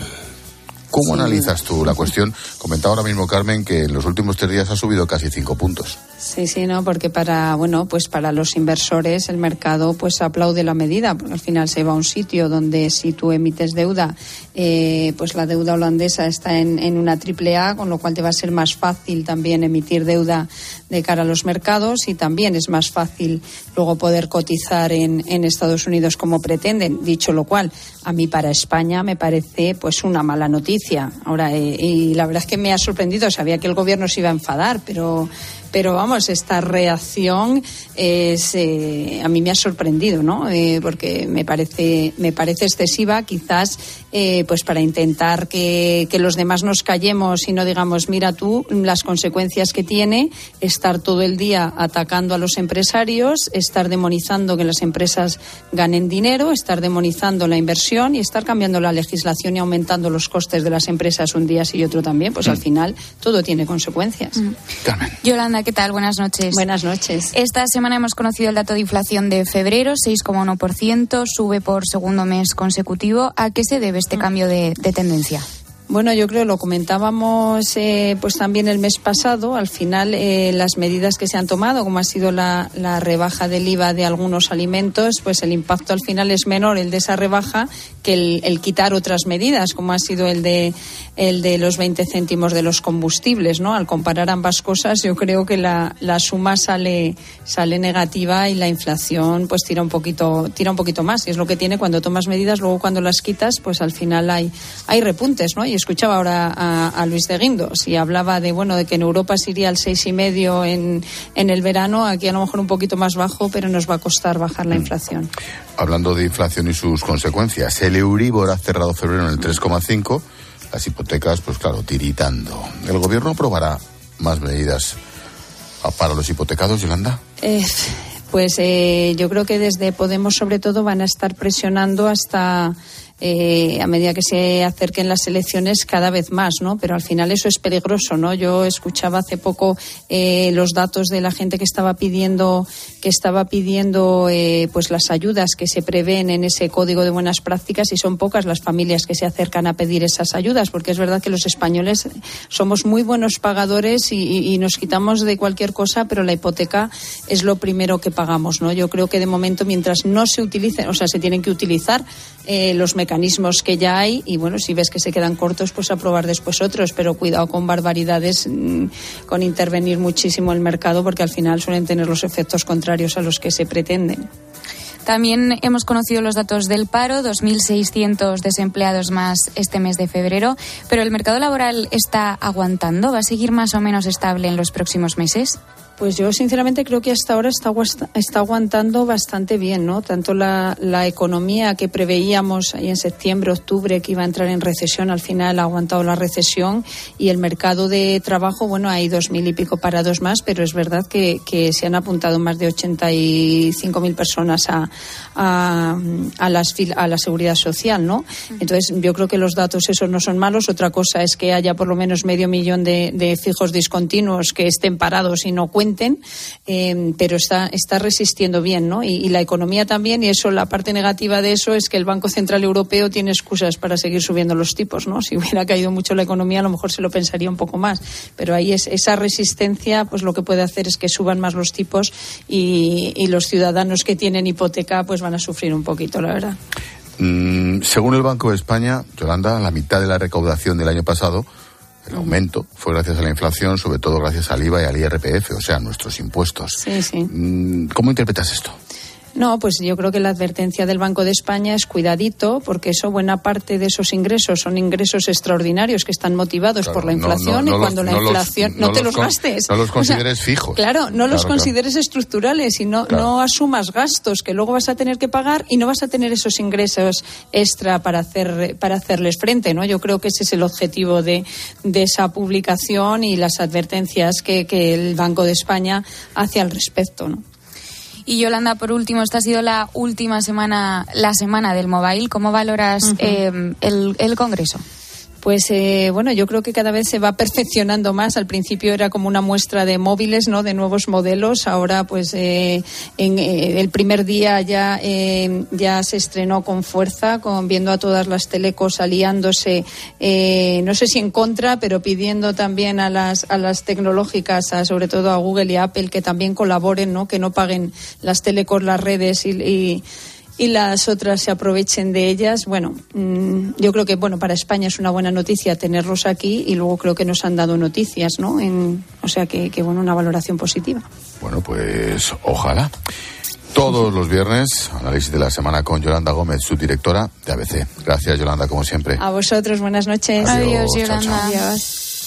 ¿Cómo analizas tú la cuestión? Comentaba ahora mismo Carmen que en los últimos tres días ha subido casi cinco puntos. Sí, sí, no, porque para bueno, pues para los inversores el mercado pues aplaude la medida, porque al final se va a un sitio donde si tú emites deuda, eh, pues la deuda holandesa está en, en una triple A, con lo cual te va a ser más fácil también emitir deuda de cara a los mercados y también es más fácil luego poder cotizar en, en Estados Unidos como pretenden. Dicho lo cual, a mí para España me parece pues una mala noticia. Ahora, eh, y la verdad es que me ha sorprendido, sabía que el gobierno se iba a enfadar, pero pero vamos, esta reacción es, eh, a mí me ha sorprendido, ¿no? Eh, porque me parece, me parece excesiva, quizás eh, pues para intentar que, que, los demás nos callemos y no digamos, mira tú las consecuencias que tiene estar todo el día atacando a los empresarios, estar demonizando que las empresas ganen dinero, estar demonizando la inversión y estar cambiando la legislación y aumentando los costes de las empresas un día sí y otro también, pues al mm. final todo tiene consecuencias. Mm. Yolanda, ¿qué tal? Buenas noches. Buenas noches. Esta semana hemos conocido el dato de inflación de febrero, 6,1%, sube por segundo mes consecutivo. ¿A qué se debe este mm. cambio de, de tendencia? Bueno, yo creo lo comentábamos eh, pues también el mes pasado. Al final, eh, las medidas que se han tomado, como ha sido la, rebaja del IVA de algunos alimentos, pues el impacto al final es menor el de esa rebaja que el, el, quitar otras medidas, como ha sido el de el de los 20 céntimos de los combustibles, ¿no? Al comparar ambas cosas, yo creo que la, la suma sale sale negativa y la inflación pues tira un poquito tira un poquito más. Y es lo que tiene cuando tomas medidas, luego cuando las quitas, pues al final hay hay repuntes, ¿no? Y escuchaba ahora a, Luis de Guindos y hablaba de bueno de que en Europa se iría al seis y medio en, en el verano, aquí a lo mejor un poquito más bajo, pero nos va a costar bajar la mm. inflación. Hablando de inflación y sus consecuencias, el Euribor ha cerrado febrero en el 3,5, las hipotecas, pues claro, tiritando. ¿El gobierno aprobará más medidas para los hipotecados, Yolanda? Eh, pues eh, yo creo que desde Podemos sobre todo van a estar presionando hasta eh, a medida que se acerquen las elecciones cada vez más, ¿no? Pero al final eso es peligroso, ¿no? Yo escuchaba hace poco eh, los datos de la gente que estaba pidiendo que estaba pidiendo eh, pues las ayudas que se prevén en ese código de buenas prácticas y son pocas las familias que se acercan a pedir esas ayudas porque es verdad que los españoles somos muy buenos pagadores y, y nos quitamos de cualquier cosa, pero la hipoteca es lo primero que pagamos, ¿no? Yo creo que de momento mientras no se utilicen, o sea, se tienen que utilizar los mecanismos mecanismos que ya hay y bueno, si ves que se quedan cortos, pues aprobar después otros, pero cuidado con barbaridades, mm, con intervenir muchísimo el mercado porque al final suelen tener los efectos contrarios a los que se pretenden. También hemos conocido los datos del paro, 2.600 desempleados más este mes de febrero, pero el mercado laboral está aguantando, va a seguir más o menos estable en los próximos meses. Pues yo sinceramente creo que hasta ahora está, está aguantando bastante bien, ¿no? Tanto la, la, economía que preveíamos ahí en septiembre, octubre, que iba a entrar en recesión, al final ha aguantado la recesión y el mercado de trabajo, bueno, hay dos mil y pico parados más, pero es verdad que, que se han apuntado más de 85 mil personas a, a, a, las, a la seguridad social, ¿no? Entonces yo creo que los datos esos no son malos. Otra cosa es que haya por lo menos medio millón de, de fijos discontinuos que estén parados y no eh, pero está, está resistiendo bien, ¿no? Y, la economía también, y eso, la parte negativa de eso es que el Banco Central Europeo tiene excusas para seguir subiendo los tipos, ¿no? Si hubiera caído mucho la economía, a lo mejor se lo pensaría un poco más, pero ahí es, esa resistencia, pues lo que puede hacer es que suban más los tipos y, los ciudadanos que tienen hipoteca, pues van a sufrir un poquito, la verdad. Mm, según el Banco de España, Yolanda, la mitad de la recaudación del año pasado el aumento fue gracias a la inflación, sobre todo gracias al IVA y al IRPF, o sea, nuestros impuestos. Sí, sí. Mm, ¿Cómo interpretas esto? No, pues yo creo que la advertencia del Banco de España es cuidadito, porque eso, buena parte de esos ingresos son ingresos extraordinarios que están motivados por la inflación y cuando la inflación. no, te los gastes. No los consideres fijos. Claro, no los consideres estructurales y no, no asumas gastos que luego vas a tener que pagar y no vas a tener esos ingresos extra para, hacer, para hacerles frente. ¿no? Yo creo que ese es el objetivo de, de esa publicación y las advertencias que, que el Banco de España hace al respecto. ¿no? Y Yolanda, por último, esta ha sido la última semana, la semana del mobile. ¿Cómo valoras eh, el, el Congreso? Pues eh, bueno, yo creo que cada vez se va perfeccionando más. Al principio era como una muestra de móviles, ¿no? De nuevos modelos. Ahora, pues eh, en eh, el primer día ya ya se estrenó con fuerza, con viendo a todas las telecos aliándose, no sé si en contra, pero pidiendo también a las a las tecnológicas, sobre todo a Google y Apple, que también colaboren, ¿no? Que no paguen las telecos las redes y y las otras se aprovechen de ellas. Bueno, mm, yo creo que bueno para España es una buena noticia tenerlos aquí y luego creo que nos han dado noticias, ¿no? En, o sea que, que bueno, una valoración positiva. Bueno, pues ojalá. Todos los viernes, análisis de la semana con Yolanda Gómez, su directora de ABC. Gracias, Yolanda, como siempre. A vosotros, buenas noches. Adiós, Yolanda. Adiós.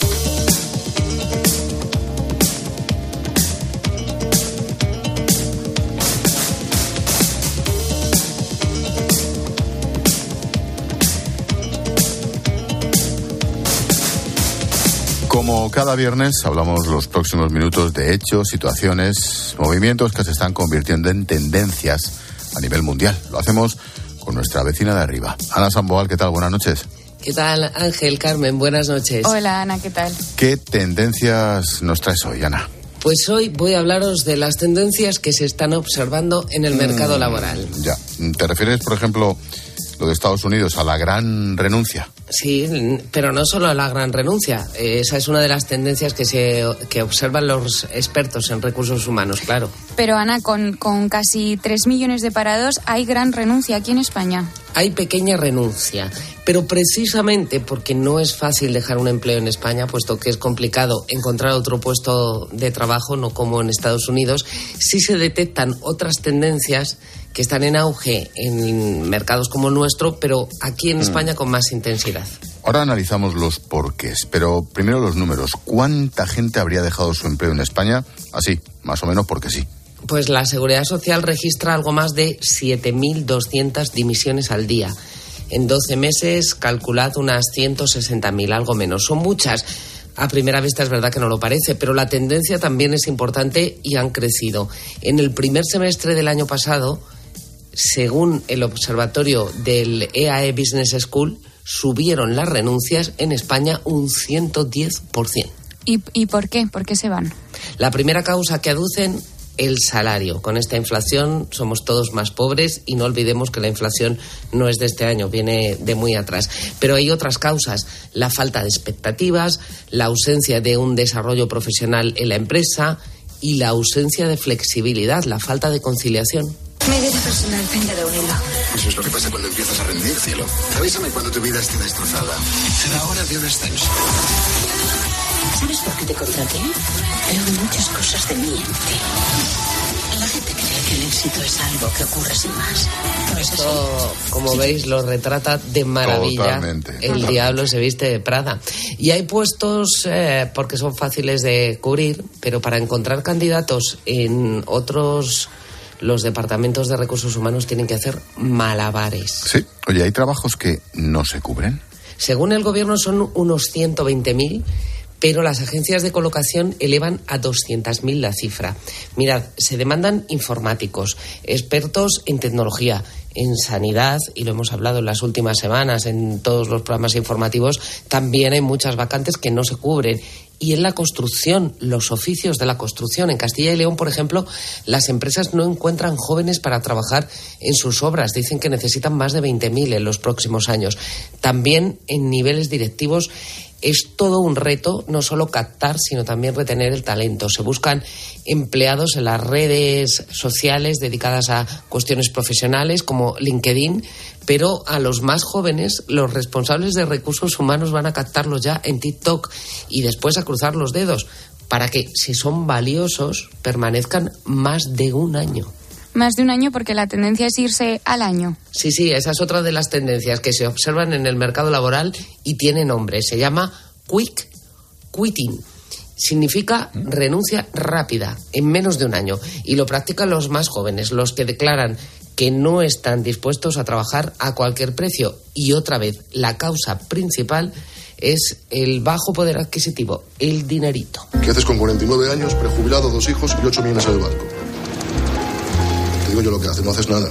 Como cada viernes, hablamos los próximos minutos de hechos, situaciones, movimientos que se están convirtiendo en tendencias a nivel mundial. Lo hacemos con nuestra vecina de arriba. Ana Samboal, ¿qué tal? Buenas noches. ¿Qué tal, Ángel, Carmen? Buenas noches. Hola, Ana, ¿qué tal? ¿Qué tendencias nos traes hoy, Ana? Pues hoy voy a hablaros de las tendencias que se están observando en el mercado Mm, laboral. Ya. ¿Te refieres, por ejemplo, lo de Estados Unidos, a la gran renuncia? Sí, pero no solo a la gran renuncia. Eh, Esa es una de las tendencias que, se, que observan los expertos en recursos humanos, claro. Pero Ana, con, con casi 3 millones de parados, hay gran renuncia aquí en España. Hay pequeña renuncia, pero precisamente porque no es fácil dejar un empleo en España, puesto que es complicado encontrar otro puesto de trabajo, no como en Estados Unidos, sí se detectan otras tendencias que están en auge en mercados como el nuestro, pero aquí en Mm. España con más intensidad. Ahora analizamos los porqués, pero primero los números. ¿Cuánta gente habría dejado su empleo en España? Así, más o menos porque sí. Pues la Seguridad Social registra algo más de 7.200 dimisiones al día. En 12 meses, calculad unas 160.000, algo menos. Son muchas. A primera vista es verdad que no lo parece, pero la tendencia también es importante y han crecido. En el primer semestre del año pasado, según el observatorio del EAE Business School, subieron las renuncias en España un 110%. ¿Y, ¿Y por qué? ¿Por qué se van? La primera causa que aducen, el salario. Con esta inflación somos todos más pobres y no olvidemos que la inflación no es de este año, viene de muy atrás. Pero hay otras causas, la falta de expectativas, la ausencia de un desarrollo profesional en la empresa y la ausencia de flexibilidad, la falta de conciliación. Mi vida personal pende de un hilo. Eso es lo que pasa cuando empiezas a rendir, cielo. Avísame cuando tu vida esté destrozada. Será hora de un ascenso. ¿Sabes por qué te contraté? Veo muchas cosas de mí en ti. La gente cree que el éxito es algo que ocurre sin más. No es así. Esto, como veis, lo retrata de maravilla. Totalmente, el totalmente. diablo se viste de Prada. Y hay puestos, eh, porque son fáciles de cubrir, pero para encontrar candidatos en otros, los departamentos de recursos humanos tienen que hacer malabares. Sí. Oye, ¿hay trabajos que no se cubren? Según el gobierno son unos 120.000, pero las agencias de colocación elevan a 200.000 la cifra. Mirad, se demandan informáticos, expertos en tecnología, en sanidad, y lo hemos hablado en las últimas semanas en todos los programas informativos, también hay muchas vacantes que no se cubren. Y en la construcción, los oficios de la construcción. En Castilla y León, por ejemplo, las empresas no encuentran jóvenes para trabajar en sus obras. Dicen que necesitan más de 20.000 en los próximos años. También en niveles directivos es todo un reto no solo captar, sino también retener el talento. Se buscan empleados en las redes sociales dedicadas a cuestiones profesionales como LinkedIn, pero a los más jóvenes, los responsables de recursos humanos van a captarlos ya en TikTok y después a cruzar los dedos para que, si son valiosos, permanezcan más de un año. Más de un año porque la tendencia es irse al año. Sí, sí, esa es otra de las tendencias que se observan en el mercado laboral y tiene nombre. Se llama quick quitting. Significa renuncia rápida, en menos de un año. Y lo practican los más jóvenes, los que declaran que no están dispuestos a trabajar a cualquier precio. Y otra vez, la causa principal es el bajo poder adquisitivo, el dinerito. ¿Qué haces con 49 años, prejubilado, dos hijos y 8 millones en el banco? Digo yo lo que haces, no haces nada.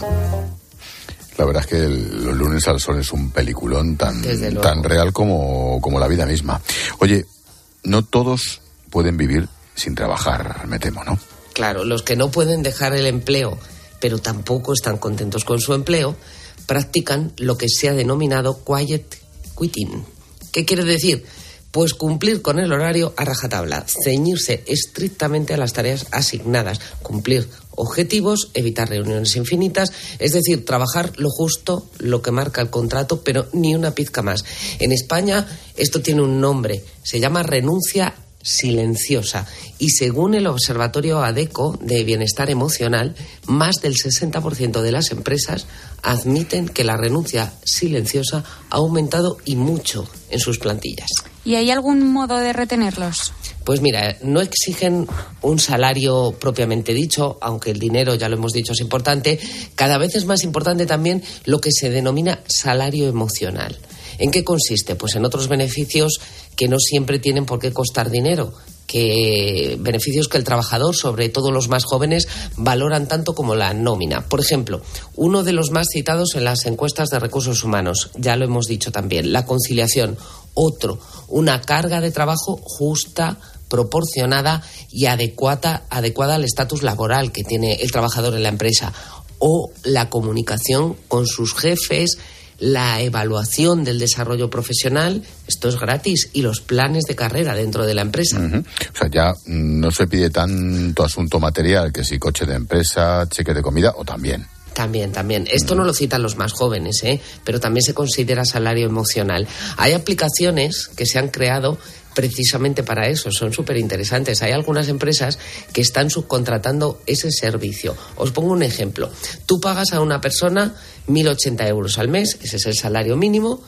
La verdad es que el- los lunes al sol es un peliculón tan, tan real como, como la vida misma. Oye, no todos pueden vivir sin trabajar, me temo, ¿no? Claro, los que no pueden dejar el empleo, pero tampoco están contentos con su empleo, practican lo que se ha denominado quiet quitting. ¿Qué quiere decir? Pues cumplir con el horario a rajatabla, ceñirse estrictamente a las tareas asignadas, cumplir objetivos, evitar reuniones infinitas, es decir, trabajar lo justo, lo que marca el contrato, pero ni una pizca más. En España esto tiene un nombre, se llama renuncia silenciosa y según el Observatorio ADECO de Bienestar Emocional, más del 60% de las empresas admiten que la renuncia silenciosa ha aumentado y mucho en sus plantillas. ¿Y hay algún modo de retenerlos? Pues mira, no exigen un salario propiamente dicho, aunque el dinero, ya lo hemos dicho, es importante. Cada vez es más importante también lo que se denomina salario emocional. ¿En qué consiste? Pues en otros beneficios que no siempre tienen por qué costar dinero, que beneficios que el trabajador, sobre todo los más jóvenes, valoran tanto como la nómina. Por ejemplo, uno de los más citados en las encuestas de recursos humanos, ya lo hemos dicho también, la conciliación. Otro, una carga de trabajo justa, proporcionada y adecuada, adecuada al estatus laboral que tiene el trabajador en la empresa. O la comunicación con sus jefes, la evaluación del desarrollo profesional, esto es gratis, y los planes de carrera dentro de la empresa. O sea, ya no se pide tanto asunto material que si coche de empresa, cheque de comida o también. También, también. Esto no lo citan los más jóvenes, ¿eh? pero también se considera salario emocional. Hay aplicaciones que se han creado precisamente para eso, son súper interesantes. Hay algunas empresas que están subcontratando ese servicio. Os pongo un ejemplo. Tú pagas a una persona 1.080 euros al mes, ese es el salario mínimo,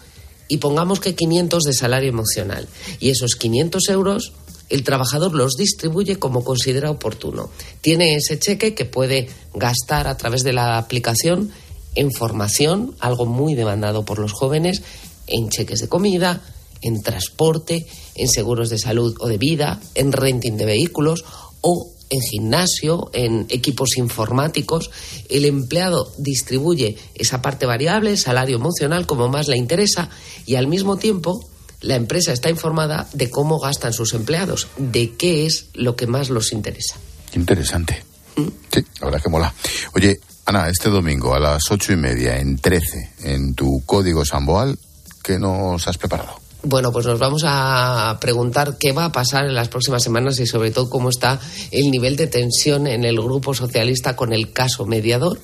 y pongamos que 500 de salario emocional. Y esos 500 euros el trabajador los distribuye como considera oportuno. Tiene ese cheque que puede gastar a través de la aplicación en formación, algo muy demandado por los jóvenes, en cheques de comida, en transporte, en seguros de salud o de vida, en renting de vehículos o en gimnasio, en equipos informáticos. El empleado distribuye esa parte variable, salario emocional, como más le interesa, y al mismo tiempo la empresa está informada de cómo gastan sus empleados, de qué es lo que más los interesa. Interesante. ¿Mm? Sí, la verdad es que mola. Oye, Ana, este domingo a las ocho y media en 13, en tu código Samboal, ¿qué nos has preparado? Bueno, pues nos vamos a preguntar qué va a pasar en las próximas semanas y sobre todo cómo está el nivel de tensión en el grupo socialista con el caso mediador.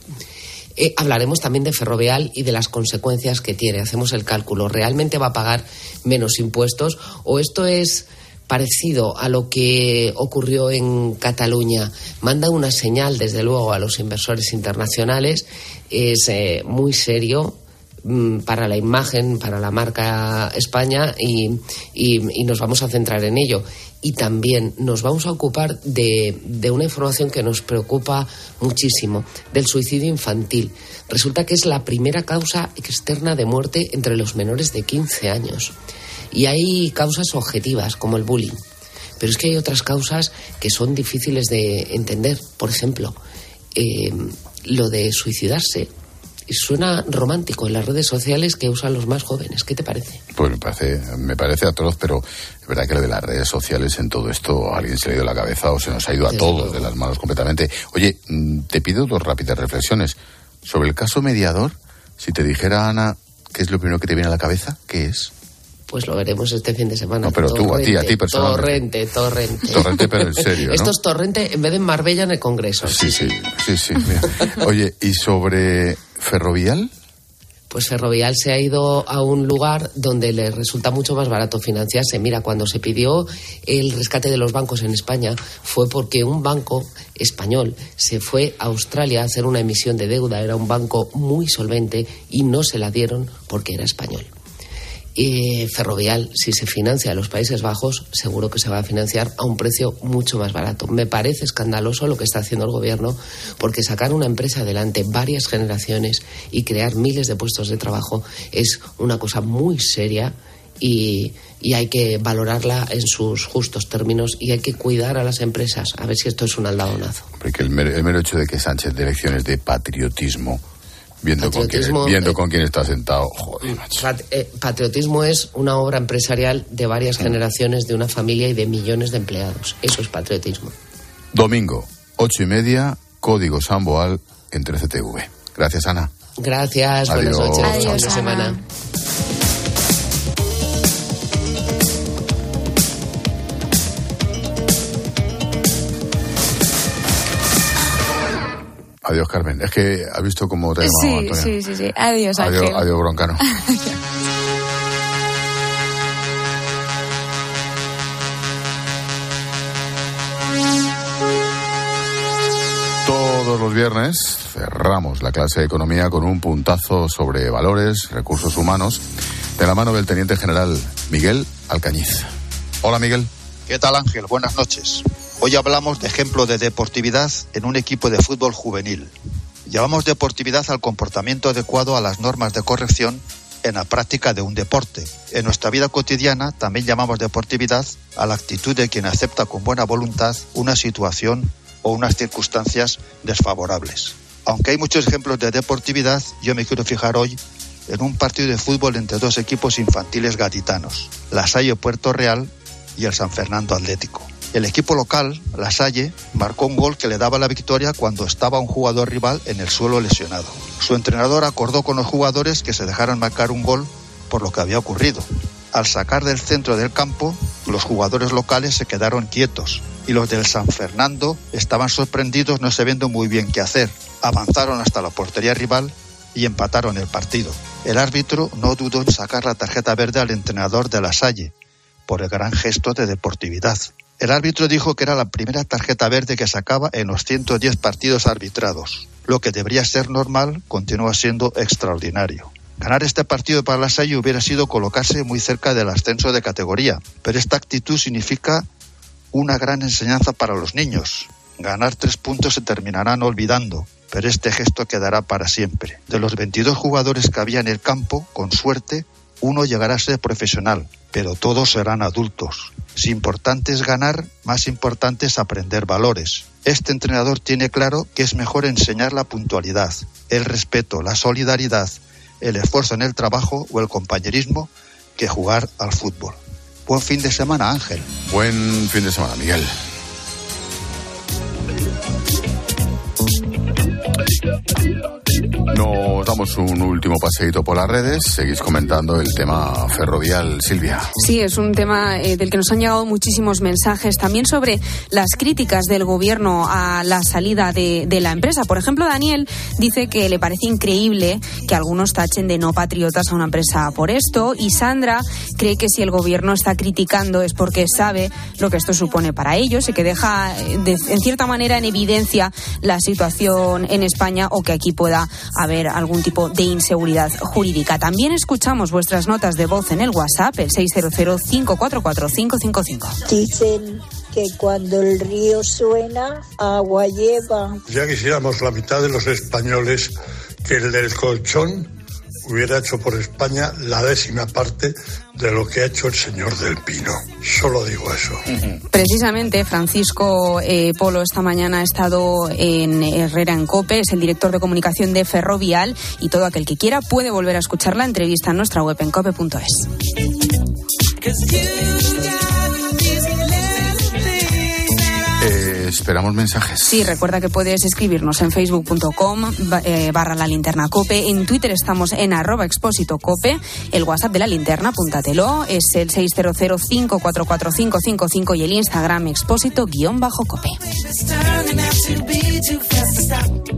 Eh, hablaremos también de Ferrovial y de las consecuencias que tiene. Hacemos el cálculo. ¿Realmente va a pagar menos impuestos o esto es parecido a lo que ocurrió en Cataluña? Manda una señal, desde luego, a los inversores internacionales. Es eh, muy serio para la imagen, para la marca España y, nos vamos a centrar en ello. Y también nos vamos a ocupar de, de, una información que nos preocupa muchísimo, del suicidio infantil. Resulta que es la primera causa externa de muerte entre los menores de 15 años. Y hay causas objetivas, como el bullying. Pero es que hay otras causas que son difíciles de entender. Por ejemplo, eh, lo de suicidarse suena romántico en las redes sociales que usan los más jóvenes. ¿Qué te parece? Pues me parece, me parece atroz, pero es verdad que lo de las redes sociales en todo esto a alguien se le ha ido la cabeza o se nos ha ido a todos de las manos completamente. Oye, mm, te pido dos rápidas reflexiones. Sobre el caso mediador, si te dijera Ana, ¿qué es lo primero que te viene a la cabeza? ¿Qué es? Pues lo veremos este fin de semana. No, pero tú, a ti, a ti personalmente. Torrente, torrente. Torrente, pero en serio, Esto es torrente en vez de Marbella en el Congreso. Sí, sí, sí, sí. Oye, ¿y sobre Ferrovial? Pues Ferrovial se ha ido a un lugar donde le resulta mucho más barato financiarse. Mira, cuando se pidió el rescate de los bancos en España fue porque un banco español se fue a Australia a hacer una emisión de deuda. Era un banco muy solvente y no se la dieron porque era español. Y Ferrovial, si se financia en los Países Bajos, seguro que se va a financiar a un precio mucho más barato. Me parece escandaloso lo que está haciendo el gobierno, porque sacar una empresa adelante varias generaciones y crear miles de puestos de trabajo es una cosa muy seria y, hay que valorarla en sus justos términos y hay que cuidar a las empresas. A ver si esto es un aldadonazo. Porque el mero, hecho de que Sánchez de elecciones de patriotismo viendo, con quién, viendo eh, con quién está sentado. Eh, patriotismo es una obra empresarial de varias mm. generaciones, de una familia y de millones de empleados. Eso es patriotismo. Domingo, ocho y media, Código Samboal en 13TV. Gracias, Ana. Gracias, buenas noches. Adiós, semana. Adiós, Carmen. Es que ha visto cómo te llamaba sí, Antonio. Sí, sí, sí. Adiós, Adiós, adiós broncano. Todos los viernes cerramos la clase de economía con un puntazo sobre valores, recursos humanos, de la mano del teniente general Miguel Alcañiz. Hola, Miguel. ¿Qué tal, Ángel? Buenas noches. Hoy hablamos de ejemplo de deportividad en un equipo de fútbol juvenil. Llamamos deportividad al comportamiento adecuado a las normas de corrección en la práctica de un deporte. En nuestra vida cotidiana también llamamos deportividad a la actitud de quien acepta con buena voluntad una situación o unas circunstancias desfavorables. Aunque hay muchos ejemplos de deportividad, yo me quiero fijar hoy en un partido de fútbol entre dos equipos infantiles gaditanos, la Salle Puerto Real y el San Fernando Atlético. El equipo local, La Salle, marcó un gol que le daba la victoria cuando estaba un jugador rival en el suelo lesionado. Su entrenador acordó con los jugadores que se dejaran marcar un gol por lo que había ocurrido. Al sacar del centro del campo, los jugadores locales se quedaron quietos y los del San Fernando estaban sorprendidos no sabiendo muy bien qué hacer. Avanzaron hasta la portería rival y empataron el partido. El árbitro no dudó en sacar la tarjeta verde al entrenador de la Salle por el gran gesto de deportividad. El árbitro dijo que era la primera tarjeta verde que sacaba en los 110 partidos arbitrados. Lo que debería ser normal continúa siendo extraordinario. Ganar este partido para la Salle hubiera sido colocarse muy cerca del ascenso de categoría, pero esta actitud significa una gran enseñanza para los niños. Ganar tres puntos se terminarán olvidando, pero este gesto quedará para siempre. De los 22 jugadores que había en el campo, con suerte, uno llegará a ser profesional, pero todos serán adultos. Si importante es ganar, más importante es aprender valores. Este entrenador tiene claro que es mejor enseñar la puntualidad, el respeto, la solidaridad, el esfuerzo en el trabajo o el compañerismo que jugar al fútbol. Buen fin de semana, Ángel. Buen fin de semana, Miguel. Nos damos un último paseíto por las redes. Seguís comentando el tema ferrovial, Silvia. Sí, es un tema eh, del que nos han llegado muchísimos mensajes también sobre las críticas del gobierno a la salida de, la empresa. Por ejemplo, Daniel dice que le parece increíble que algunos tachen de no patriotas a una empresa por esto. Y Sandra cree que si el gobierno está criticando es porque sabe lo que esto supone para ellos y que deja, eh, en cierta manera, en evidencia la situación en España o que aquí pueda haber algún tipo de inseguridad jurídica. También escuchamos vuestras notas de voz en el WhatsApp, el 600-544-555. Dicen que cuando el río suena, agua lleva. Ya quisiéramos la mitad de los españoles que el del colchón hubiera hecho por España la décima parte de lo que ha hecho el señor del Pino. Solo digo eso. Precisamente, Francisco eh, Polo esta mañana ha estado en Herrera en Cope, es el director de comunicación de Ferrovial y todo aquel que quiera puede volver a escuchar la entrevista en nuestra web en cope.es. esperamos mensajes. Sí, recuerda que puedes escribirnos en facebook.com eh, barra la linterna cope. En Twitter estamos en arroba expósito cope. El WhatsApp de la linterna, apúntatelo, es el 600-544-555 y el Instagram expósito guion bajo cope.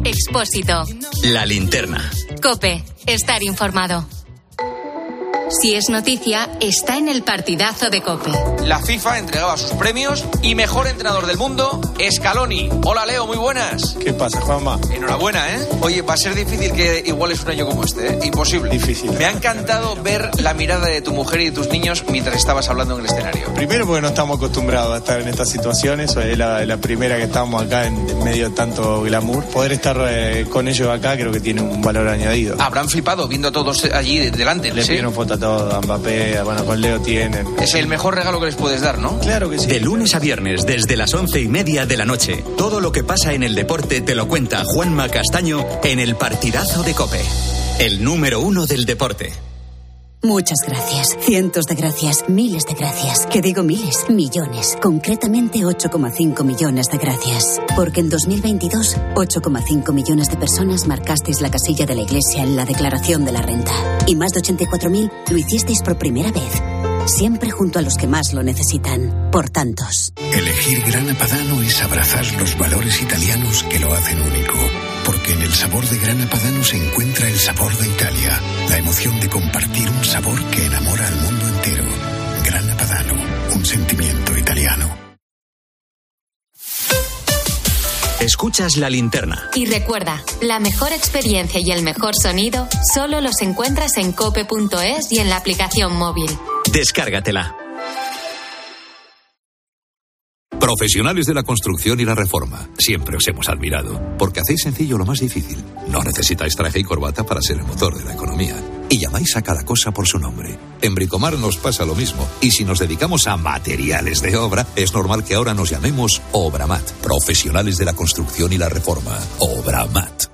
Expósito. La linterna. Cope. Estar informado. Si es noticia, está en el partidazo de Cope. La FIFA entregaba sus premios y mejor entrenador del mundo, Scaloni. Hola Leo, muy buenas. ¿Qué pasa, Juanma? Enhorabuena, ¿eh? Oye, va a ser difícil que iguales un año como este, ¿eh? Imposible. Difícil. Me ha encantado ver la mirada de tu mujer y de tus niños mientras estabas hablando en el escenario. Primero porque no estamos acostumbrados a estar en estas situaciones, es la, la primera que estamos acá en, en medio de tanto glamour. Poder estar eh, con ellos acá creo que tiene un valor añadido. Habrán flipado viendo a todos allí de- delante. Le ¿sí? pidieron foto a Mbappé, bueno, con Leo tienen. Es el mejor regalo que les puedes dar, ¿no? Claro que sí. De lunes a viernes, desde las once y media de la noche. Todo lo que pasa en el deporte te lo cuenta Juanma Castaño en el partidazo de Cope. El número uno del deporte. Muchas gracias, cientos de gracias, miles de gracias. Que digo miles, millones. Concretamente 8,5 millones de gracias. Porque en 2022, 8,5 millones de personas marcasteis la casilla de la Iglesia en la declaración de la renta. Y más de 84.000 lo hicisteis por primera vez. Siempre junto a los que más lo necesitan. Por tantos. Elegir Grana Padano es abrazar los valores italianos que lo hacen único. Porque en el sabor de Grana Padano se encuentra el sabor de Italia, la emoción de compartir un sabor que enamora al mundo entero. Grana Padano, un sentimiento italiano. Escuchas la linterna. Y recuerda, la mejor experiencia y el mejor sonido solo los encuentras en cope.es y en la aplicación móvil. Descárgatela. Profesionales de la construcción y la reforma. Siempre os hemos admirado. Porque hacéis sencillo lo más difícil. No necesitáis traje y corbata para ser el motor de la economía. y llamáis a cada cosa por su nombre. En Bricomar nos pasa lo mismo. Y si nos dedicamos a materiales de obra, es normal que ahora nos llamemos Obramat, profesionales de la construcción y la reforma. Obramat.